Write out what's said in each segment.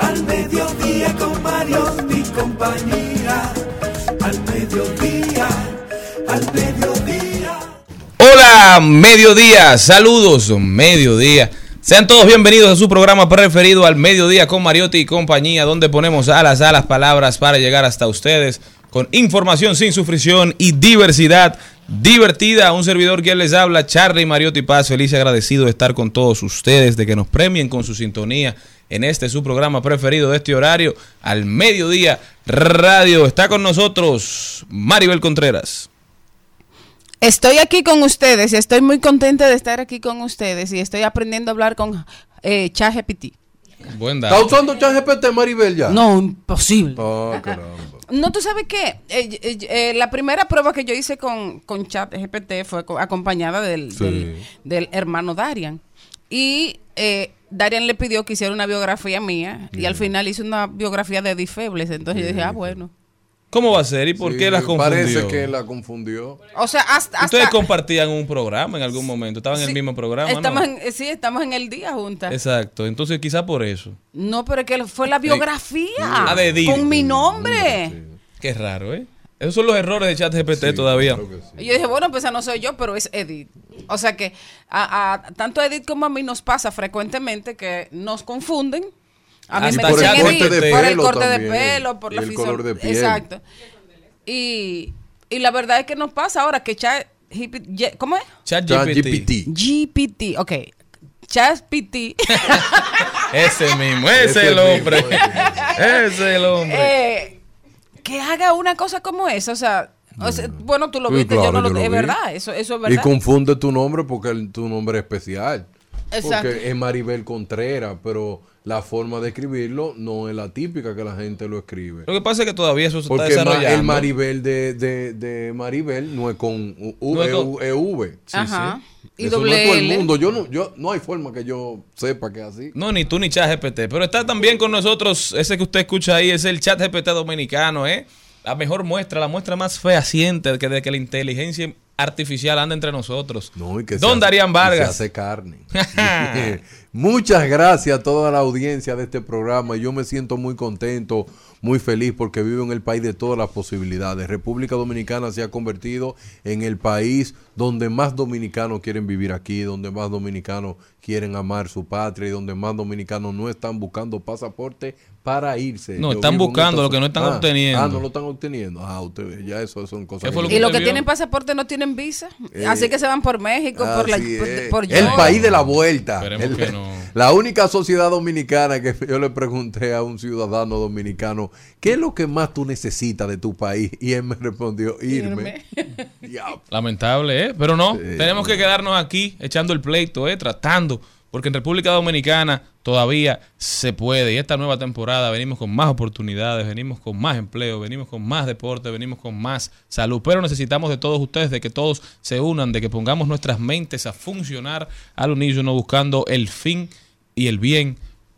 al mediodía con Mario y compañía. Al mediodía, al mediodía. Hola, mediodía, saludos, mediodía. Sean todos bienvenidos a su programa preferido al mediodía con Mariotti y compañía, donde ponemos alas a las palabras para llegar hasta ustedes con información sin sufrición y diversidad divertida. Un servidor quien les habla, Charlie Mariotti Paz, feliz y agradecido de estar con todos ustedes, de que nos premien con su sintonía en este su programa preferido de este horario, al mediodía radio. Está con nosotros Maribel Contreras. Estoy aquí con ustedes y estoy muy contenta de estar aquí con ustedes y estoy aprendiendo a hablar con eh, ChatGPT. Buen ¿Está dato. usando ChatGPT, Maribel, ya? No, imposible. Caramba. No, tú sabes qué, Eh, eh, eh, la primera prueba que yo hice con, con ChatGPT fue co- acompañada del, Sí. del, del hermano Darian. Y eh, Darian le pidió que hiciera una biografía mía y al final hizo una biografía de Eddie Febles. Entonces yo dije, ah, bueno. ¿Cómo va a ser y por Sí, qué las confundió? Parece que la confundió. O sea, hasta... hasta Ustedes compartían un programa en algún momento, estaban en el mismo programa, estamos ¿no? en- eh, sí, estamos en el día juntas. Exacto, entonces quizá por eso. No, pero es que fue la biografía. Ah, de Edith. Con mi nombre. Qué raro, ¿eh? Esos son los errores de ChatGPT todavía. Claro sí. Y yo dije, bueno, pues esa no soy yo, pero es Edith. O sea que a, a- tanto a Edith como a mí nos pasa frecuentemente que nos confunden. A mí Hasta me dicen por el Edith corte de por el pelo corte de también, pelo, por y la el color de piel. Exacto. Y, y la verdad es que nos pasa ahora que Chat GPT, ¿cómo es? ChatGPT. ChatGPT. GPT, ok. ChatGPT Ese mismo, ese es el Ese hombre. mismo, Ese es el hombre. eh, que haga una cosa como esa, o sea, o sea, bueno, tú lo Sí, viste, yo no lo, yo lo es vi. verdad, eso, eso es Y verdad. confunde tu nombre porque el- tu nombre es especial. Exacto. Porque es Maribel Contreras, pero la forma de escribirlo no es la típica que la gente lo escribe. Lo que pasa es que todavía eso se está Porque ma- desarrollando. el Maribel de, de, de Maribel no es con U, No es con- U- es V. Ajá. Y Eso no doble es todo el mundo. Yo no, yo, no hay forma que yo sepa que es así. No, ni tú ni ChatGPT. Pero está también con nosotros, ese que usted escucha ahí, es el ChatGPT dominicano, ¿eh? La mejor muestra, la muestra más fehaciente que de que la inteligencia artificial anda entre nosotros. No, y que Don hace- Darían y Vargas. Se hace carne. Muchas gracias a toda la audiencia de este programa. Yo me siento muy contento, muy feliz porque vivo en el país de todas las posibilidades. República Dominicana se ha convertido en el país donde más dominicanos quieren vivir aquí, donde más dominicanos quieren amar su patria y donde más dominicanos no están buscando pasaporte para irse. No, Yo están buscando lo que no están Ah, obteniendo. Ah, no lo están obteniendo. Ah, ustedes, ya eso son cosas. ¿Qué fue lo Y los que tienen pasaporte no tienen visa. Eh, Así que se van por México, por la por, por el país de la vuelta. Esperemos El- que no. La única sociedad dominicana que yo le pregunté a un ciudadano dominicano, ¿qué es lo que más tú necesitas de tu país? Y él me respondió, irme. Diablo. Lamentable, ¿eh? Pero no, Sí. tenemos que quedarnos aquí echando el pleito, ¿eh? Tratando. Porque en República Dominicana todavía se puede. Y esta nueva temporada venimos con más oportunidades, venimos con más empleo, venimos con más deporte, venimos con más salud. Pero necesitamos de todos ustedes, de que todos se unan, de que pongamos nuestras mentes a funcionar al unísono buscando el fin y el bien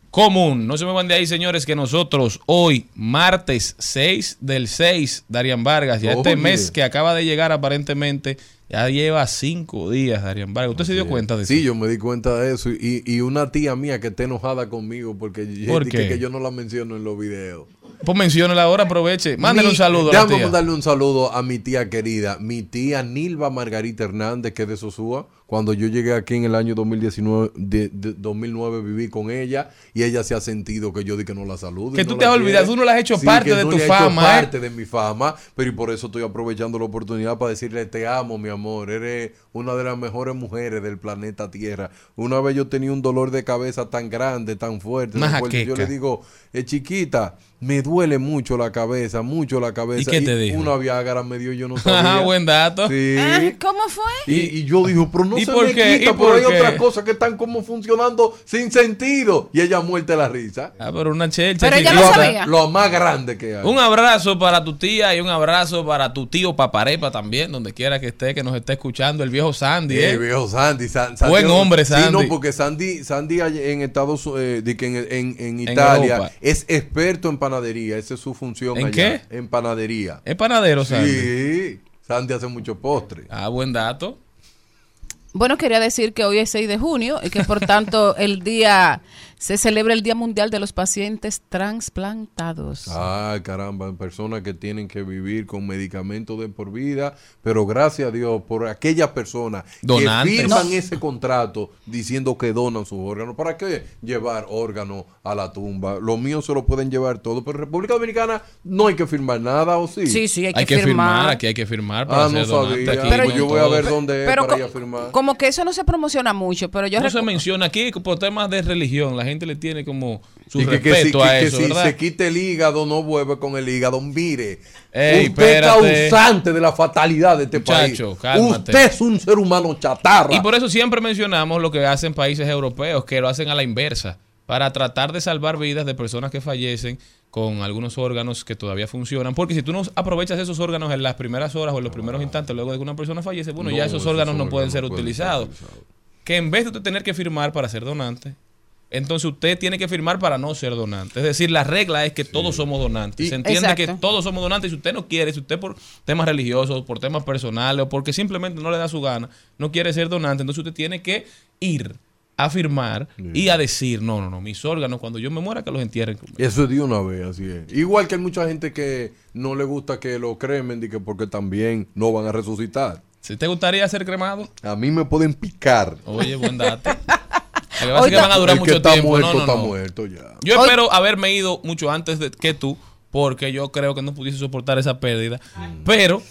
común. No se me van de ahí, señores, que nosotros hoy, martes 6 del 6, Darían Vargas, ya este mes que acaba de llegar aparentemente, ya lleva cinco días, Darían Vargas. ¿Usted se dio cuenta de eso? Sí, yo me di cuenta de eso. Y, y una tía mía que está enojada conmigo porque ¿Por dije que yo no la menciono en los videos. Pues menciónela ahora, aproveche. Mándele Mi- un saludo a la tía. mandarle un saludo a mi tía querida, mi tía Nilva Margarita Hernández, que es de Sosúa, Cuando yo llegué aquí en el año 2019, de- de- 2009 viví con ella y ella se ha sentido que yo di que no la saludo. y Que no tú te la has olvidado, tú no le has hecho Sí, parte que de no tu le he hecho fama, ¿eh? parte de mi fama, pero y por eso estoy aprovechando la oportunidad para decirle te amo, mi amor, eres una de las mejores mujeres del planeta Tierra. Una vez yo tenía un dolor de cabeza tan grande, tan fuerte, yo le digo, eh, chiquita, me duele mucho la cabeza, mucho la cabeza. ¿Y qué te dijo? Una Viagra me dio, yo no sabía. Ajá, buen dato. Sí. Ah, ¿Cómo fue? Y, y yo digo, pero no ¿Y se por me qué? quita, ¿Y pero por hay otras cosas que están como funcionando sin sentido. Y ella muerte la risa. Ah, pero una chelcha. Pero ella lo, sabía. lo más grande que hay. Un abrazo para tu tía y un abrazo para tu tío Paparepa también, donde quiera que esté, que nos esté escuchando, el viejo Sandy. Eh, ¿eh? viejo Sandy, San- Sandy- Buen hombre, Sí, Sandy. no, porque Sandy, Sandy en Estados eh, de que en, en- en Italia es experto en panadería. Esa es su función ¿En allá. qué? En panadería. Es panadero, Sandy. Sí. Sandy hace mucho postre. Ah, buen dato. Bueno, quería decir que hoy es 6 de junio y que por tanto el día se celebra el Día Mundial de los Pacientes Transplantados. Ah, caramba, personas que tienen que vivir con medicamentos de por vida, pero gracias a Dios por aquellas personas Donantes. que firman No. ese contrato diciendo que donan sus órganos. ¿Para qué llevar órganos a la tumba? Los míos se lo pueden llevar todo, pero en República Dominicana no hay que firmar nada, ¿o sí? Sí, sí, hay que, Hay que firmar. firmar. aquí hay que firmar para Ah, no ser donante. sabía. Aquí Pero como yo voy a ver dónde es Pero para ir a firmar. como que eso no se promociona mucho, pero yo No se menciona aquí por temas de religión. La gente le tiene como su Y que, si, se quite el hígado, no vuelve con el hígado. Mire, Ey, usted es causante de la fatalidad de este Muchacho, país. cálmate. Usted es un ser humano chatarra. Y por eso siempre mencionamos lo que hacen países europeos, que lo hacen a la inversa, para tratar de salvar vidas de personas que fallecen con algunos órganos que todavía funcionan. Porque si tú no aprovechas esos órganos en las primeras horas o en los primeros instantes luego de que una persona fallece, bueno, No, ya esos esos órganos no pueden no ser utilizados. Que en vez de tener que firmar para ser donante, entonces usted tiene que firmar para no ser donante. Es decir, la regla es que todos somos donantes. Y- Se entiende Exacto. que todos somos donantes. Si usted no quiere, si usted por temas religiosos, por temas personales o porque simplemente no le da su gana, no quiere ser donante, entonces usted tiene que ir a firmar y a decir, no, no, no, mis órganos, cuando yo me muera, que los entierren. Eso es de una vez, así es. Igual que hay mucha gente que no le gusta que lo cremen, que porque también no van a resucitar. Si te gustaría ser cremado, A mí me pueden picar. oye, buen dato. Lo que pasa es que Ahorita- van a durar el que mucho está tiempo. muerto, No, no, está no. muerto ya. Yo Hoy- espero haberme ido mucho antes de que tú, porque yo creo que no pudiese soportar esa pérdida. Pero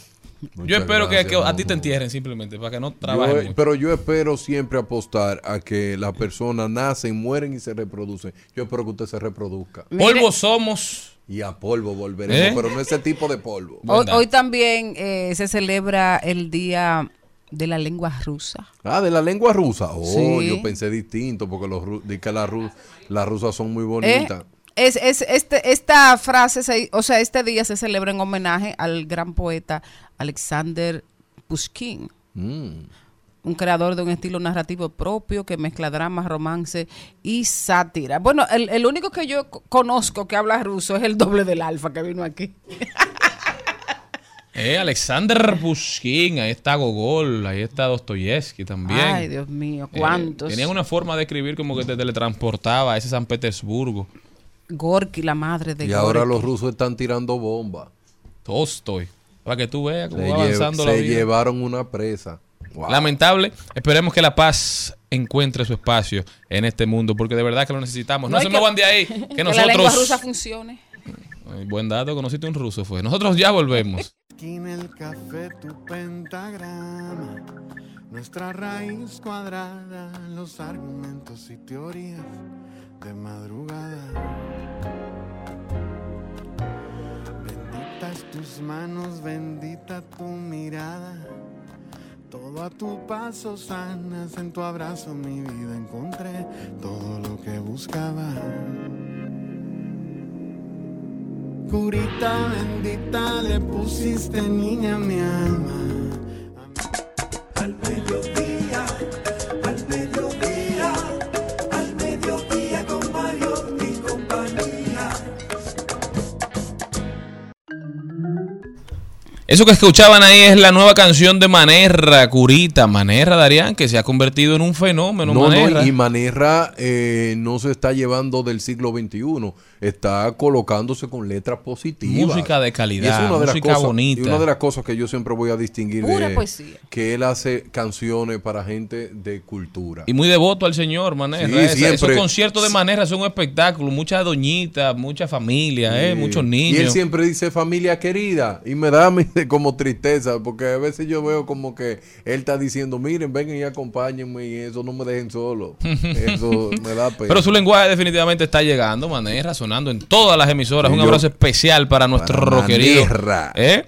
yo espero que, gracias, que a ti te entierren simplemente, para que no trabajes mucho. pero yo espero siempre apostar a que las personas nacen, mueren y se reproducen. Yo espero que usted se reproduzca. Polvo somos. Y a polvo volveremos, ¿Eh? pero no ese tipo de polvo. Hoy también eh, se celebra el Día de la Lengua Rusa. Ah, de la lengua rusa. Oh, Sí. yo pensé distinto, porque los que las ru- las rusas son muy Eh, bonitas. es, es, este, esta frase, se- o sea, este día se celebra en homenaje al gran poeta Alexander Pushkin, Mm. un creador de un estilo narrativo propio que mezcla drama, romance y sátira. Bueno, el, el único que yo co- conozco que habla ruso es el doble del alfa que vino aquí. Eh, Alexander Pushkin, ahí está Gogol, ahí está Dostoyevsky también. Ay, Dios mío, Eh, cuántos. tenían una forma de escribir como que te teletransportaba a ese San Petersburgo. Gorky, la madre de Y ahora los rusos están tirando bombas. Tolstoy. Para que tú veas cómo Se, va lle- avanzando la se vida. llevaron una presa. Wow. Lamentable. Esperemos que la paz encuentre su espacio en este mundo, porque de verdad que lo necesitamos. No, No se que- muevan de ahí, que, que la lengua nosotros... rusa funcione. Buen dato, conociste un ruso, fue. Nosotros ya volvemos. Esquina el café, tu pentagrama. Nuestra raíz cuadrada, los argumentos y teorías de madrugada. Benditas tus manos, bendita tu mirada. Todo a tu paso sanas, en tu abrazo mi vida encontré todo lo que buscaba. Curita bendita le pusiste niña mi alma. Al mediodía, Eso que escuchaban ahí es la nueva canción de Manerra, Curita. Manerra, Darían, que se ha convertido en un fenómeno. No, Manerra. no, y Manerra eh, no se está llevando del siglo XXI, está colocándose con letras positivas. Música de calidad, Y es una de música las cosas, bonita. Y una de las cosas que yo siempre voy a distinguir Pura de poesía. que él hace canciones para gente de cultura. Y muy devoto al señor Manerra. Sí, Esa- siempre. Esos conciertos de Manerra son un espectáculo. Muchas doñitas, mucha familia, eh, muchos Y él niños. siempre dice familia querida. Y me da a como tristeza, porque a veces yo veo como que él está diciendo, miren, vengan y acompáñenme y eso, no me dejen solo. Eso me da pena. Pero su lenguaje definitivamente está llegando, Manerra, sonando en todas las emisoras. Y Un yo- abrazo especial para nuestro Para. ¿Eh?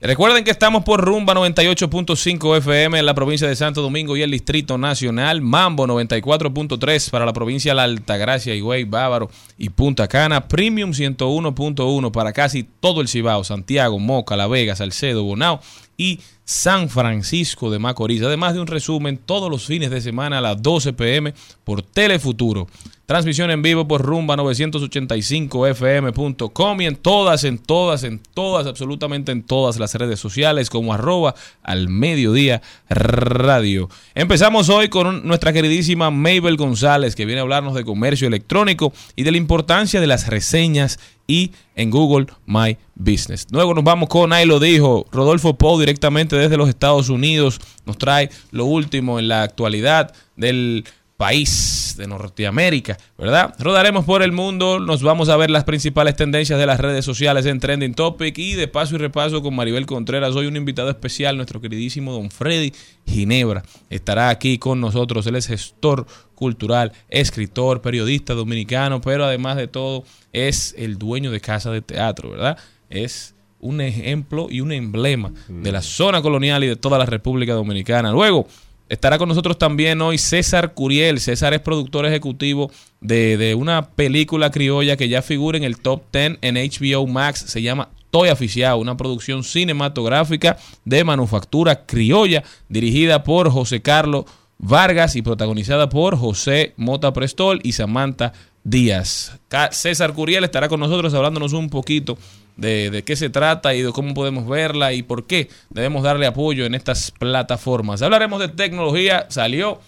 Recuerden que estamos por Rumba 98.5 FM en la provincia de Santo Domingo y el Distrito Nacional, Mambo 94.3 para la provincia de La Altagracia, Higüey, Bávaro y Punta Cana, Premium 101.1 para casi todo el Cibao, Santiago, Moca, La Vega, Salcedo, Bonao y San Francisco de Macorís. Además de un resumen todos los fines de semana a las 12 pm por Telefuturo. Transmisión en vivo por rumba985fm.com y en todas, en todas, en todas, absolutamente en todas las redes sociales como arroba al mediodía radio. Empezamos hoy con nuestra queridísima Mabel González que viene a hablarnos de comercio electrónico y de la importancia de las reseñas y en Google My Business. Luego nos vamos con Ahí lo dijo. Rodolfo Pou directamente desde los Estados Unidos nos trae lo último en la actualidad del país de Norteamérica, ¿verdad? Rodaremos por el mundo, nos vamos a ver las principales tendencias de las redes sociales en Trending Topic y de paso y repaso con Maribel Contreras. Hoy un invitado especial, nuestro queridísimo don Freddy Ginebra. Estará aquí con nosotros. Él es gestor cultural, escritor, periodista dominicano, pero además de todo es el dueño de casa de teatro, ¿verdad? Es un ejemplo y un emblema de la zona colonial y de toda la República Dominicana. Luego, Estará con nosotros también hoy César Curiel. César es productor ejecutivo de, de una película criolla que ya figura en el top 10 en HBO Max. Se llama Toy Aficiado, una producción cinematográfica de manufactura criolla dirigida por José Carlos Vargas y protagonizada por José Mota Prestol y Samantha Díaz. César Curiel estará con nosotros hablándonos un poquito de, de qué se trata y de cómo podemos verla y por qué debemos darle apoyo en estas plataformas. Hablaremos de tecnología. Salió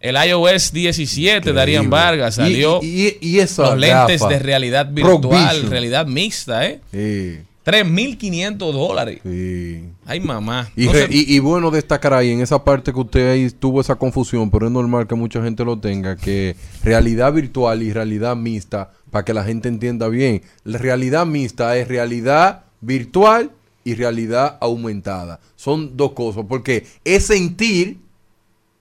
el iOS 17, Darían. Vargas. Salió Y, y, y esa los lentes de realidad virtual, realidad mixta, ¿eh? Sí, 3.500 dólares. sí. Ay, mamá. Y, No re- sé- y- y bueno destacar ahí en esa parte que usted ahí tuvo esa confusión, pero es normal que mucha gente lo tenga, que realidad virtual y realidad mixta, para que la gente entienda bien, la realidad mixta es realidad virtual y realidad aumentada. Son dos cosas, porque es sentir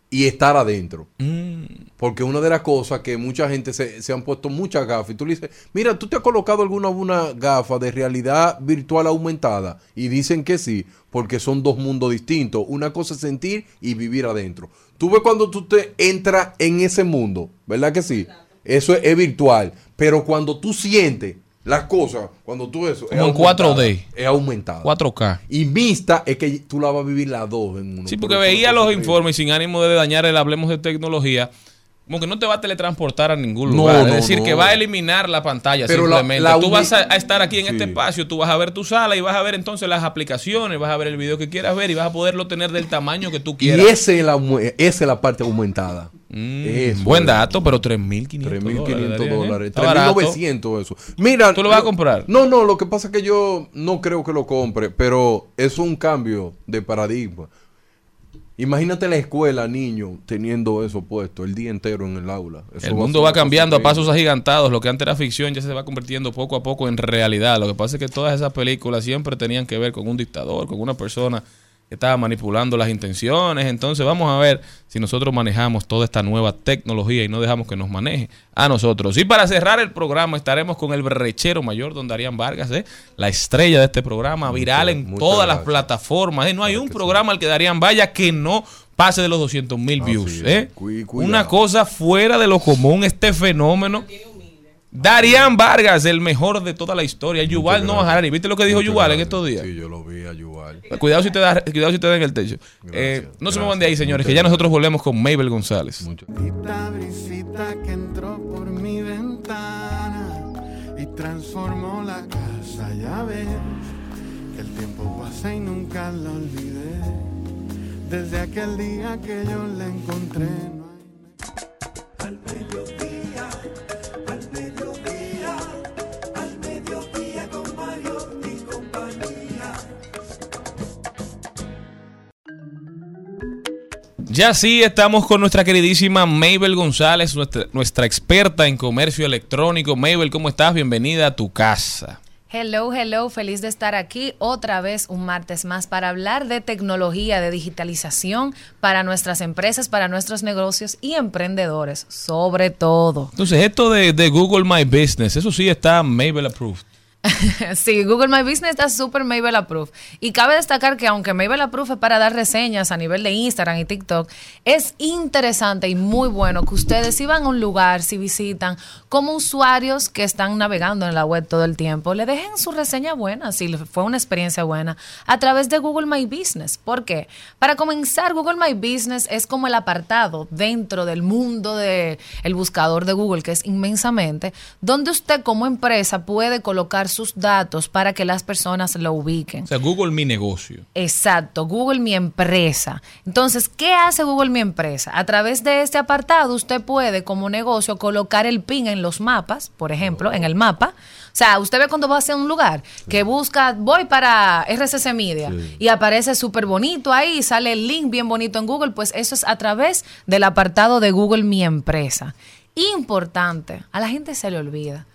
y estar adentro. Mm, Porque una de las cosas que mucha gente se, se han puesto muchas gafas y tú le dices, mira, ¿tú te has colocado alguna una gafa de realidad virtual aumentada? Y dicen que sí, porque son dos mundos distintos. Una cosa es sentir y vivir adentro. Tú ves cuando tú te entras en ese mundo, ¿verdad que sí? Eso es, es virtual. Pero cuando tú sientes las cosas, cuando tú eso... Como en aumentada, 4D. Es aumentada. 4K. Y mixta es que tú la vas a vivir las dos en uno. Sí, Por porque veía los informes sin ánimo de dañar el hablemos de tecnología. Como que no te va a teletransportar a ningún lugar. no, es decir, no. que va a eliminar la pantalla Pero simplemente. la tú vas a, a estar aquí en Sí. este espacio, tú vas a ver tu sala y vas a ver entonces las aplicaciones, vas a ver el video que quieras ver y vas a poderlo tener del tamaño que tú Y quieras. esa es la, esa es la parte aumentada. Mm, Eso buen dato, pero 3.500 3.500 dólares. dólares. Está barato. 3.900 eso. Mira. ¿Tú lo vas a comprar? No, no, lo que pasa es que yo no creo que lo compre, pero es un cambio de paradigma. Imagínate la escuela, niño, teniendo eso puesto el día entero en el aula. Eso El va mundo va cosa cambiando a pasos agigantados. Lo que antes era ficción ya se va convirtiendo poco a poco en realidad. Lo que pasa es que todas esas películas siempre tenían que ver con un dictador, con una persona que estaba manipulando las intenciones. Entonces vamos a ver si nosotros manejamos toda esta nueva tecnología y no dejamos que nos maneje a nosotros. Y para cerrar el programa estaremos con el berrechero mayor, don Darían Vargas, ¿eh? la estrella de este programa, viral en todas las plataformas. ¿eh? No hay un programa al que Darían vaya que no pase de los 200 mil views. ¿eh? Una cosa fuera de lo común, este fenómeno. Darían Vargas, el mejor de toda la historia. Yuval gracias. Harari. ¿Viste lo que dijo Yuval en estos días? Sí, yo lo vi a Yuval. Cuidado si te da, cuidado si te da en el techo. Eh, Gracias, no se me gracias. van de ahí, señores, Muchas que ya gracias. nosotros volvemos con Mabel González. Mucho. Esta brisita que entró por mi ventana y transformó la casa, ya ves Que el tiempo pasa y nunca la olvidé. Desde aquel día que yo la encontré. No hay Ya sí, estamos con nuestra queridísima Mabel González, nuestra, nuestra experta en comercio electrónico. Mabel, ¿cómo estás? Bienvenida a tu casa. Hello, hello, feliz de estar aquí otra vez un martes más para hablar de tecnología, de digitalización para nuestras empresas, para nuestros negocios y emprendedores, sobre todo. Entonces, esto de, de Google My Business, eso sí está Mabel approved. sí, Google My Business está súper Mabel Approved. Y cabe destacar que aunque Mabel Approved es para dar reseñas a nivel de Instagram y TikTok, es interesante y muy bueno que ustedes si van a un lugar, si visitan, como usuarios que están navegando en la web todo el tiempo, le dejen su reseña buena, si fue una experiencia buena, a través de Google My Business. ¿Por qué? Para comenzar, Google My Business es como el apartado dentro del mundo del el buscador de Google, que es inmensamente, donde usted como empresa puede colocar sus datos para que las personas lo ubiquen. O sea, Google Mi Negocio. Exacto, Google Mi Empresa. Entonces, ¿qué hace Google Mi Empresa? A través de este apartado usted puede como negocio colocar el pin en los mapas, por ejemplo, en el mapa. O sea, usted ve cuando va hacia un lugar que busca, voy para RCC Media y aparece súper bonito ahí, sale el link bien bonito en Google, pues eso es a través del apartado de Google Mi Empresa. Importante, a la gente se le olvida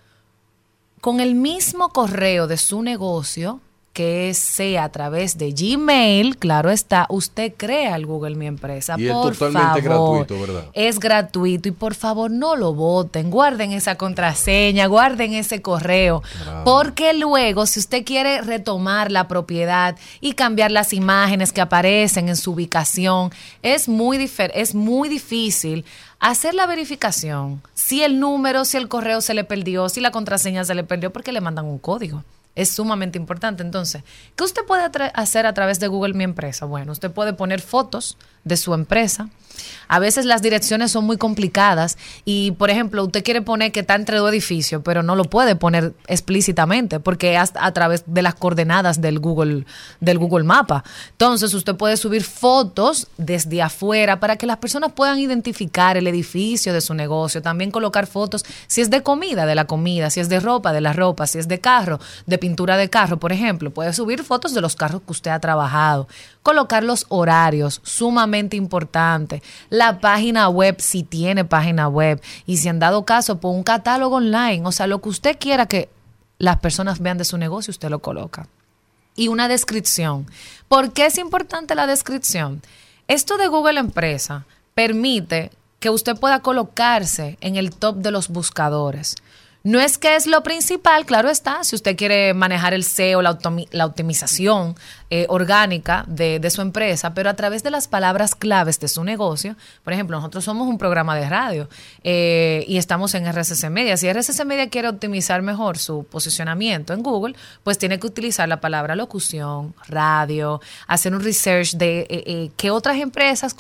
con el mismo correo de su negocio, que sea a través de Gmail, claro está, usted crea el Google Mi Empresa. Y es por totalmente favor. gratuito, ¿verdad? Es gratuito y por favor no lo voten, guarden esa contraseña, guarden ese correo, porque luego si usted quiere retomar la propiedad y cambiar las imágenes que aparecen en su ubicación, es muy, es muy difícil hacer la verificación, si el número, si el correo se le perdió, si la contraseña se le perdió, porque le mandan un código. Es sumamente importante. Entonces, ¿qué usted puede hacer a través de Google Mi Empresa? Bueno, usted puede poner fotos de su empresa. A veces las direcciones son muy complicadas y, por ejemplo, usted quiere poner que está entre dos edificios, pero no lo puede poner explícitamente porque es a través de las coordenadas del Google, del Google Mapa. Entonces, usted puede subir fotos desde afuera para que las personas puedan identificar el edificio de su negocio. También colocar fotos, si es de comida, de la comida, si es de ropa, de la ropa, si es de carro, de pintura de carro, por ejemplo. Puede subir fotos de los carros que usted ha trabajado. Colocar los horarios, sumamente importante. La página web, si tiene página web. Y si han dado caso, por un catálogo online. O sea, lo que usted quiera que las personas vean de su negocio, usted lo coloca y una descripción. ¿Por qué es importante la descripción? Esto de Google Empresa permite que usted pueda colocarse en el top de los buscadores. No es que es lo principal, claro está, si usted quiere manejar el SEO, la, la optimización eh, orgánica de, su empresa, pero a través de las palabras claves de su negocio, por ejemplo, nosotros somos un programa de radio eh, y estamos en RSS Media. Si RSS Media quiere optimizar mejor su posicionamiento en Google, pues tiene que utilizar la palabra locución, radio, hacer un research de eh, eh, qué otras empresas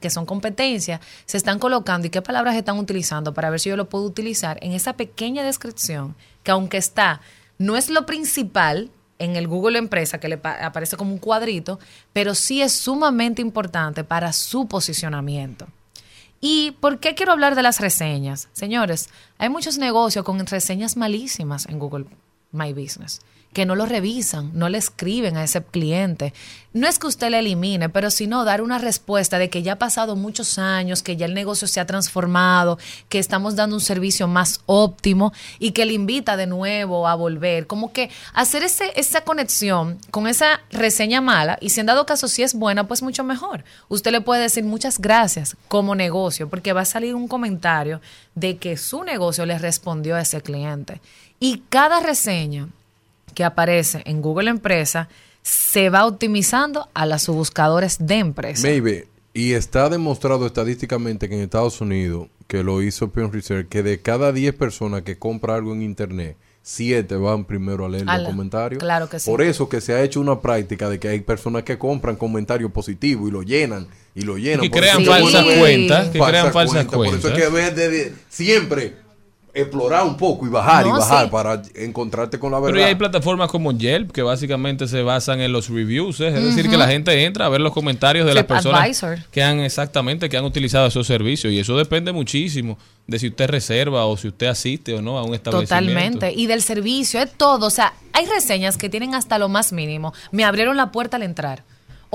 que son competencia se están colocando y qué palabras están utilizando para ver si yo lo puedo utilizar en esa pequeña descripción que aunque está, no es lo principal en el Google Empresa, que le pa- aparece como un cuadrito, pero sí es sumamente importante para su posicionamiento. ¿Y por qué quiero hablar de las reseñas? Señores, hay muchos negocios con reseñas malísimas en Google My Business, que no lo revisan, no le escriben a ese cliente. No es que usted le elimine, pero sino dar una respuesta de que ya ha pasado muchos años, que ya el negocio se ha transformado, que estamos dando un servicio más óptimo y que le invita de nuevo a volver. Como que hacer ese, esa conexión con esa reseña mala y si en dado caso si es buena, pues mucho mejor. Usted le puede decir muchas gracias como negocio porque va a salir un comentario de que su negocio le respondió a ese cliente. Y cada reseña que aparece en Google Empresa se va optimizando a las buscadores de empresa. Maybe. Y está demostrado estadísticamente que en Estados Unidos, que lo hizo Pew Research, que de cada 10 personas que compra algo en Internet, 7 van primero a leer A los comentarios. claro que sí. Por eso que se ha hecho una práctica de que hay personas que compran comentarios positivos y lo llenan y lo llenan. Por crean falsas cuentas, que crean falsas Por eso es cuentas. que ver desde siempre explorar un poco y bajar y bajar sí. para encontrarte con la Pero verdad. ya hay plataformas como Yelp que básicamente se basan en los reviews, ¿eh? es decir, que la gente entra a ver los comentarios de las personas que han exactamente que han utilizado esos servicios y eso depende muchísimo de si usted reserva o si usted asiste o no a un establecimiento. Totalmente. Y del servicio, es todo. O sea, hay reseñas que tienen hasta lo más mínimo. Me abrieron la puerta al entrar.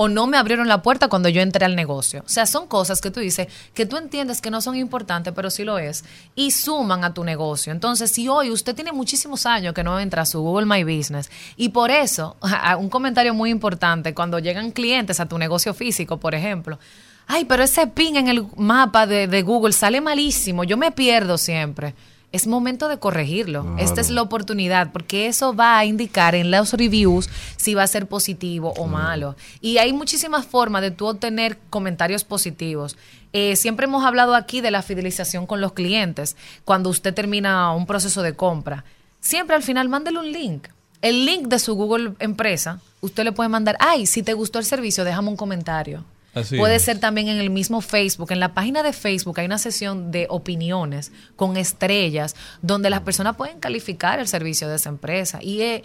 O no me abrieron la puerta cuando yo entré al negocio. O sea, son cosas que tú dices que tú entiendes que no son importantes, pero sí lo es. Y suman a tu negocio. Entonces, si hoy usted tiene muchísimos años que no entra a su Google My Business, y por eso, un comentario muy importante, cuando llegan clientes a tu negocio físico, por ejemplo, ay, pero ese pin en el mapa de, de Google sale malísimo, yo me pierdo siempre. Es momento de corregirlo. Esta es la oportunidad, porque eso va a indicar en los reviews si va a ser positivo o malo. Y hay muchísimas formas de tú obtener comentarios positivos. Eh, siempre hemos hablado aquí de la fidelización con los clientes, cuando usted termina un proceso de compra. Siempre al final mándele un link. El link de su Google empresa, usted le puede mandar, ay, si te gustó el servicio, déjame un comentario. Así Puede es. ser también en el mismo Facebook. En la página de Facebook hay una sesión de opiniones con estrellas donde las personas pueden calificar el servicio de esa empresa. Y eh,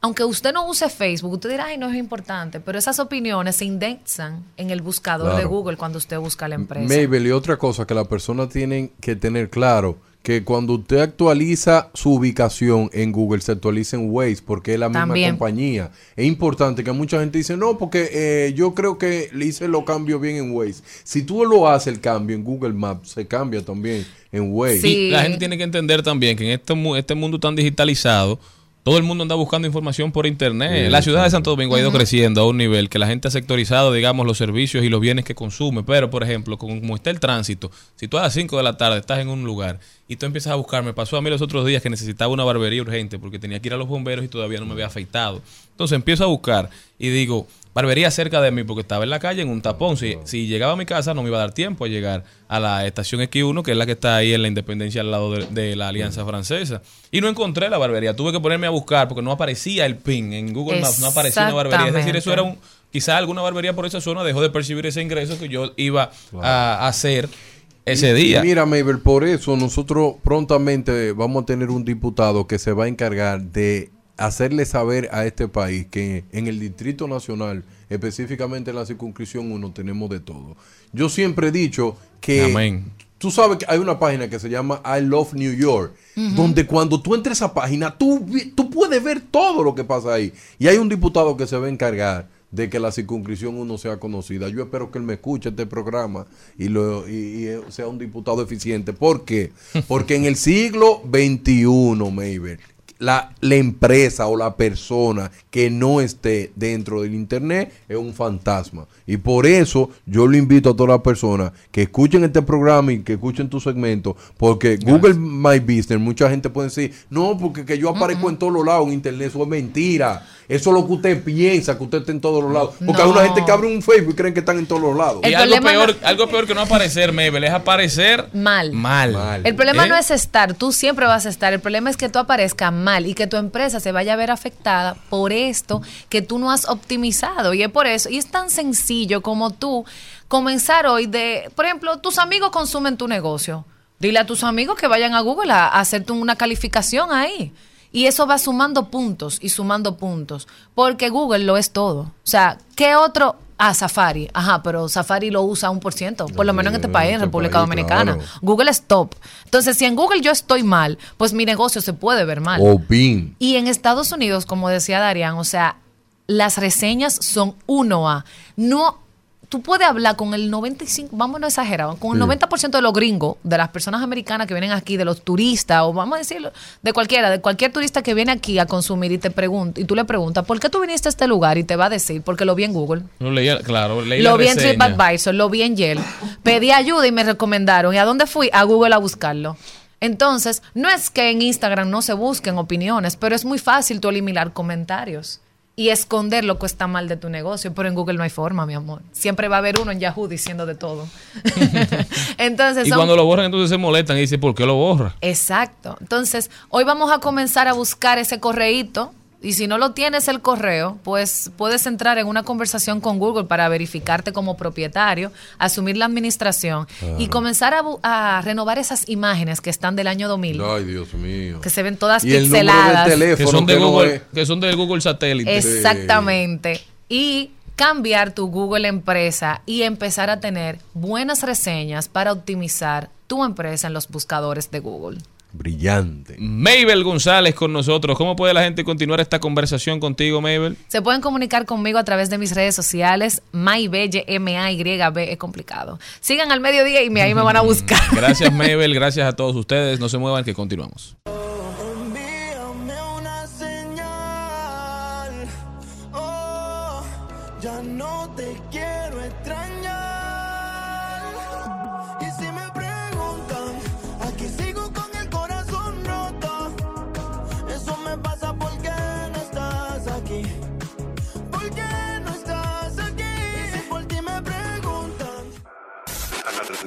aunque usted no use Facebook, usted dirá, ay, no es importante, pero esas opiniones se indexan en el buscador de. Google cuando usted busca la empresa. Mabel, y otra cosa que las personas tienen que tener claro, que cuando usted actualiza su ubicación en Google, se actualiza en Waze, porque es la misma También. compañía. Es importante que mucha gente dice, no, porque eh, yo creo que le hice los cambios bien en Waze. Si tú lo haces el cambio en Google Maps, se cambia también en Waze. Sí. Y la gente tiene que entender también que en este, mu- este mundo tan digitalizado, todo el mundo anda buscando información por internet. Sí, la ciudad de. Santo Domingo ha ido creciendo a un nivel que la gente ha sectorizado, digamos, los servicios y los bienes que consume. Pero, por ejemplo, como está el tránsito, si tú a las 5 de la tarde estás en un lugar y tú empiezas a buscar, me pasó a mí los otros días que necesitaba una barbería urgente porque tenía que ir a los bomberos y todavía no me había afeitado. Entonces empiezo a buscar y digo, barbería cerca de mí porque estaba en la calle en un tapón. Si, si llegaba a mi casa no me iba a dar tiempo a llegar a la estación X1, que es la que está ahí en la Independencia al lado de, de la Alianza Francesa. Y no encontré la barbería. Tuve que ponerme a buscar porque no aparecía el pin en Google Maps, no aparecía una barbería. Es decir, eso era un... Quizá alguna barbería por esa zona dejó de percibir ese ingreso que yo iba a hacer ese día. y Mira, Mabel, por eso nosotros prontamente vamos a tener un diputado que se va a encargar de hacerle saber a este país que en el Distrito Nacional, específicamente en la circunscripción 1, tenemos de todo. Yo siempre he dicho que Amén. tú sabes que hay una página que se llama I Love New York, donde cuando tú entres a esa página, tú, tú puedes ver todo lo que pasa ahí. Y hay un diputado que se va a encargar de que la circunscripción 1 sea conocida. Yo espero que él me escuche este programa y, lo, y, y, eh, sea un diputado eficiente. ¿Por qué? Porque en el siglo XXI, Mabel, la, la empresa o la persona que no esté dentro del internet es un fantasma. Y por eso yo lo invito a todas las personas que escuchen este programa y que escuchen tu segmento, porque Google My Business, mucha gente puede decir, no, porque que yo aparezco en todos los lados en internet, eso es mentira. Eso es lo que usted piensa, que usted está en todos los lados. Porque hay una gente que abre un Facebook y creen que están en todos los lados. Y algo peor, algo peor que no aparecer, Mabel, es aparecer Mal. Mal. Mal. El problema ¿Eh? no es estar, tú siempre vas a estar. El problema es que tú aparezcas mal y que tu empresa se vaya a ver afectada por esto que tú no has optimizado. Y es por eso, y es tan sencillo como tú comenzar hoy de, por ejemplo, tus amigos consumen tu negocio. Dile a tus amigos que vayan a Google a, a hacerte una calificación ahí. Y eso va sumando puntos y sumando puntos. Porque Google lo es todo. O sea, ¿qué otro? Ah, Safari. Ajá, pero Safari lo usa un por ciento. Por lo menos en este país, en este República país, Dominicana. claro. Google es top. Entonces, si en Google yo estoy mal, pues mi negocio se puede ver mal. O BIM. Y en Estados Unidos, como decía Darían, o sea, las reseñas son 1A. No, tú puedes hablar con el 95, vamos no exagerar, con el Sí. 90% de los gringos, de las personas americanas que vienen aquí, de los turistas, o vamos a decirlo, de cualquiera, de cualquier turista que viene aquí a consumir y te pregunta, y tú le preguntas, ¿por qué tú viniste a este lugar? Y te va a decir, porque lo vi en Google. Claro, leí Lo la vi en reseña. TripAdvisor, lo vi en Yelp. Pedí ayuda y me recomendaron. ¿Y a dónde fui? A Google a buscarlo. Entonces, no es que en Instagram no se busquen opiniones, pero es muy fácil tú eliminar comentarios y esconder lo que está mal de tu negocio. Pero en Google no hay forma, mi amor. Siempre va a haber uno en Yahoo diciendo de todo. Entonces, Y son- cuando lo borran, entonces se molestan y dicen, ¿por qué lo borra? Exacto. Entonces, hoy vamos a comenzar a buscar ese correíto Y si no lo tienes el correo, pues puedes entrar en una conversación con Google para verificarte como propietario, asumir la administración y comenzar a, renovar esas imágenes que están del año 2000, Ay, Dios mío. que se ven todas Y el número pixeladas. del teléfono Que son de que no Google, es. que son del Google satélite. Exactamente. Y cambiar tu Google empresa y empezar a tener buenas reseñas para optimizar tu empresa en los buscadores de Google. Brillante. Mabel González con nosotros. ¿Cómo puede la gente continuar esta conversación contigo, Mabel? Se pueden comunicar conmigo a través de mis redes sociales, MyBelle, M-A-Y-B, es complicado. Sigan al mediodía y me- ahí me van a buscar. Gracias, Mabel. Gracias a todos ustedes. No se muevan, que continuamos.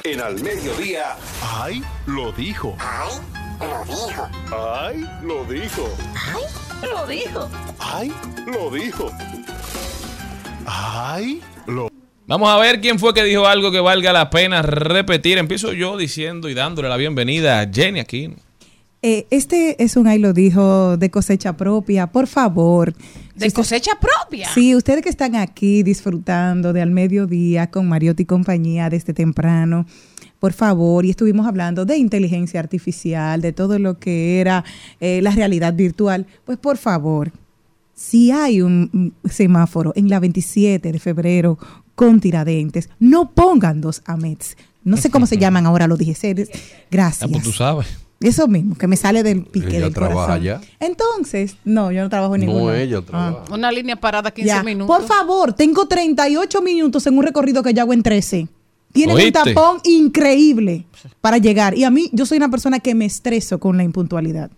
En al mediodía. ¡Ay! Lo dijo. ¡Ay! Lo dijo. ¡Ay! Lo dijo. ¡Ay! Lo dijo. ¡Ay! Lo Vamos a ver quién fue que dijo algo que valga la pena repetir. Empiezo yo diciendo y dándole la bienvenida a Jenny Aquino. Eh, este es un ay lo dijo de cosecha propia, por favor. De Si usted- cosecha propia. Sí, ustedes que están aquí disfrutando de al mediodía con Mariotti y compañía desde temprano, por favor, y estuvimos hablando de inteligencia artificial, de todo lo que era eh, la realidad virtual, pues por favor, si hay un un semáforo en la 27 de febrero con tiradentes, no pongan dos AMETs. No sé cómo se llaman ahora los DGCs. Gracias. Ah, pues tú sabes. Eso mismo, que me sale del pique Ella del trabaja corazón. allá. Entonces, no, yo no trabajo en ninguna. No, ella trabaja. Una línea parada 15 Ya. minutos. Por favor, tengo 38 minutos en un recorrido que yo hago en 13. Tienen ¿Oíste? un tapón increíble para llegar. Y a mí, yo soy una persona que me estreso con la impuntualidad.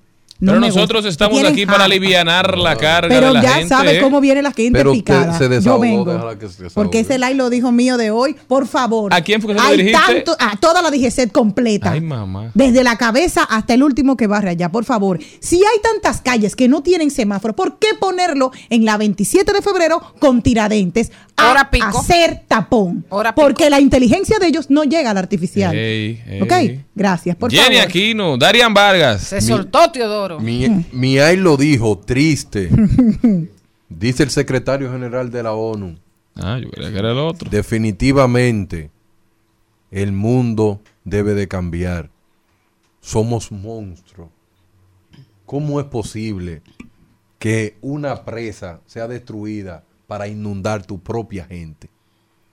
No Pero nosotros gusta. estamos aquí para alivianar la carga Pero de la ya gente. sabe ¿eh? cómo viene la gente Pero usted picada. se yo desahogó, vengo. que se desahogue. Porque ese like lo dijo mío de hoy. Por favor. ¿A quién fue que se lo dirigiste? tanto- a toda la DGC completa. Ay, mamá. Desde la cabeza hasta el último que barre allá, por favor. Si hay tantas calles que no tienen semáforo, ¿por qué ponerlo en la 27 de febrero con tiradentes a Hora pico. hacer tapón? Hora pico. Porque la inteligencia de ellos no llega a la artificial. Ey, ey. ¿Ok? Gracias, por Jenny favor. Aquino, Darian Vargas. Se soltó Teodoro. Mi, mi ay lo dijo, triste. Dice el secretario general de la ONU. Ah, yo creía que era el otro. Definitivamente, el mundo debe de cambiar. Somos monstruos. ¿Cómo es posible que una presa sea destruida para inundar tu propia gente?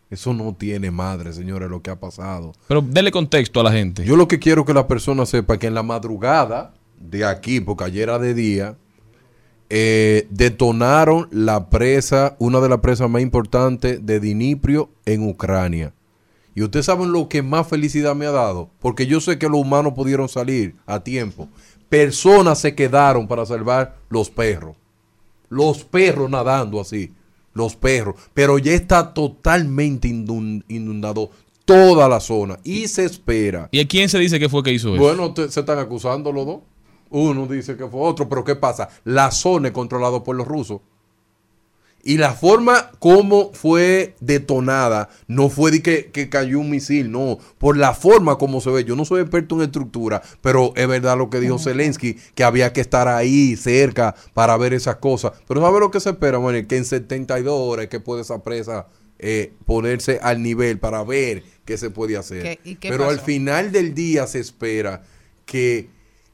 Eso no tiene madre, señores, lo que ha pasado. Pero dele contexto a la gente. Yo lo que quiero que la persona sepa que en la madrugada de aquí, porque ayer era de día, eh, detonaron la presa, una de las presas más importantes de Diniprio en Ucrania. Y ustedes saben lo que más felicidad me ha dado, porque yo sé que los humanos pudieron salir a tiempo. Personas se quedaron para salvar los perros. Los perros nadando así. Los perros. Pero ya está totalmente inun- inundado toda la zona. Y se espera. ¿Y a quién se dice que fue que hizo eso? Bueno, te- se están acusando los dos. Uno dice que fue otro, pero ¿qué pasa? La zona es controlada por los rusos. Y la forma como fue detonada no fue de que, que cayó un misil, no. Por la forma como se ve. Yo no soy experto en estructura, pero es verdad lo que dijo Zelensky, que había que estar ahí cerca para ver esas cosas. Pero ¿sabe lo que se espera, Manuel? Que en 72 horas que puede esa presa eh, ponerse al nivel para ver qué se puede hacer. ¿Qué- y qué pero al final del día se espera que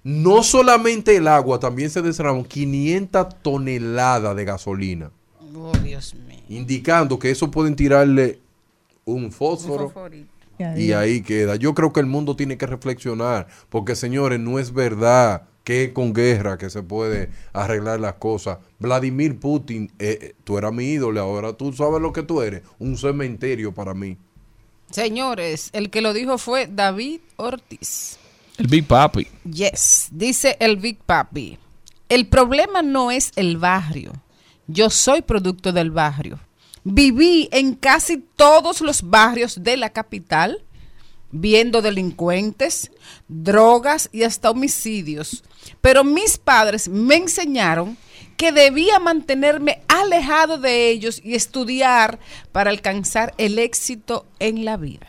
no solamente el agua, también se desarman 500 toneladas de gasolina, Oh, Dios mío. indicando que eso pueden tirarle un fósforo Ya, y ahí queda. Yo creo que el mundo tiene que reflexionar, porque señores, no es verdad que con guerra que se puede arreglar las cosas. Vladimir Putin, eh, eh, tú eras mi ídolo, ahora tú sabes lo que tú eres, un cementerio para mí. Señores, el que lo dijo fue David Ortiz. El Big Papi. Yes, dice el Big Papi. El problema no es el barrio. Yo soy producto del barrio. Viví en casi todos los barrios de la capital, viendo delincuentes, drogas y hasta homicidios. Pero mis padres me enseñaron que debía mantenerme alejado de ellos y estudiar para alcanzar el éxito en la vida.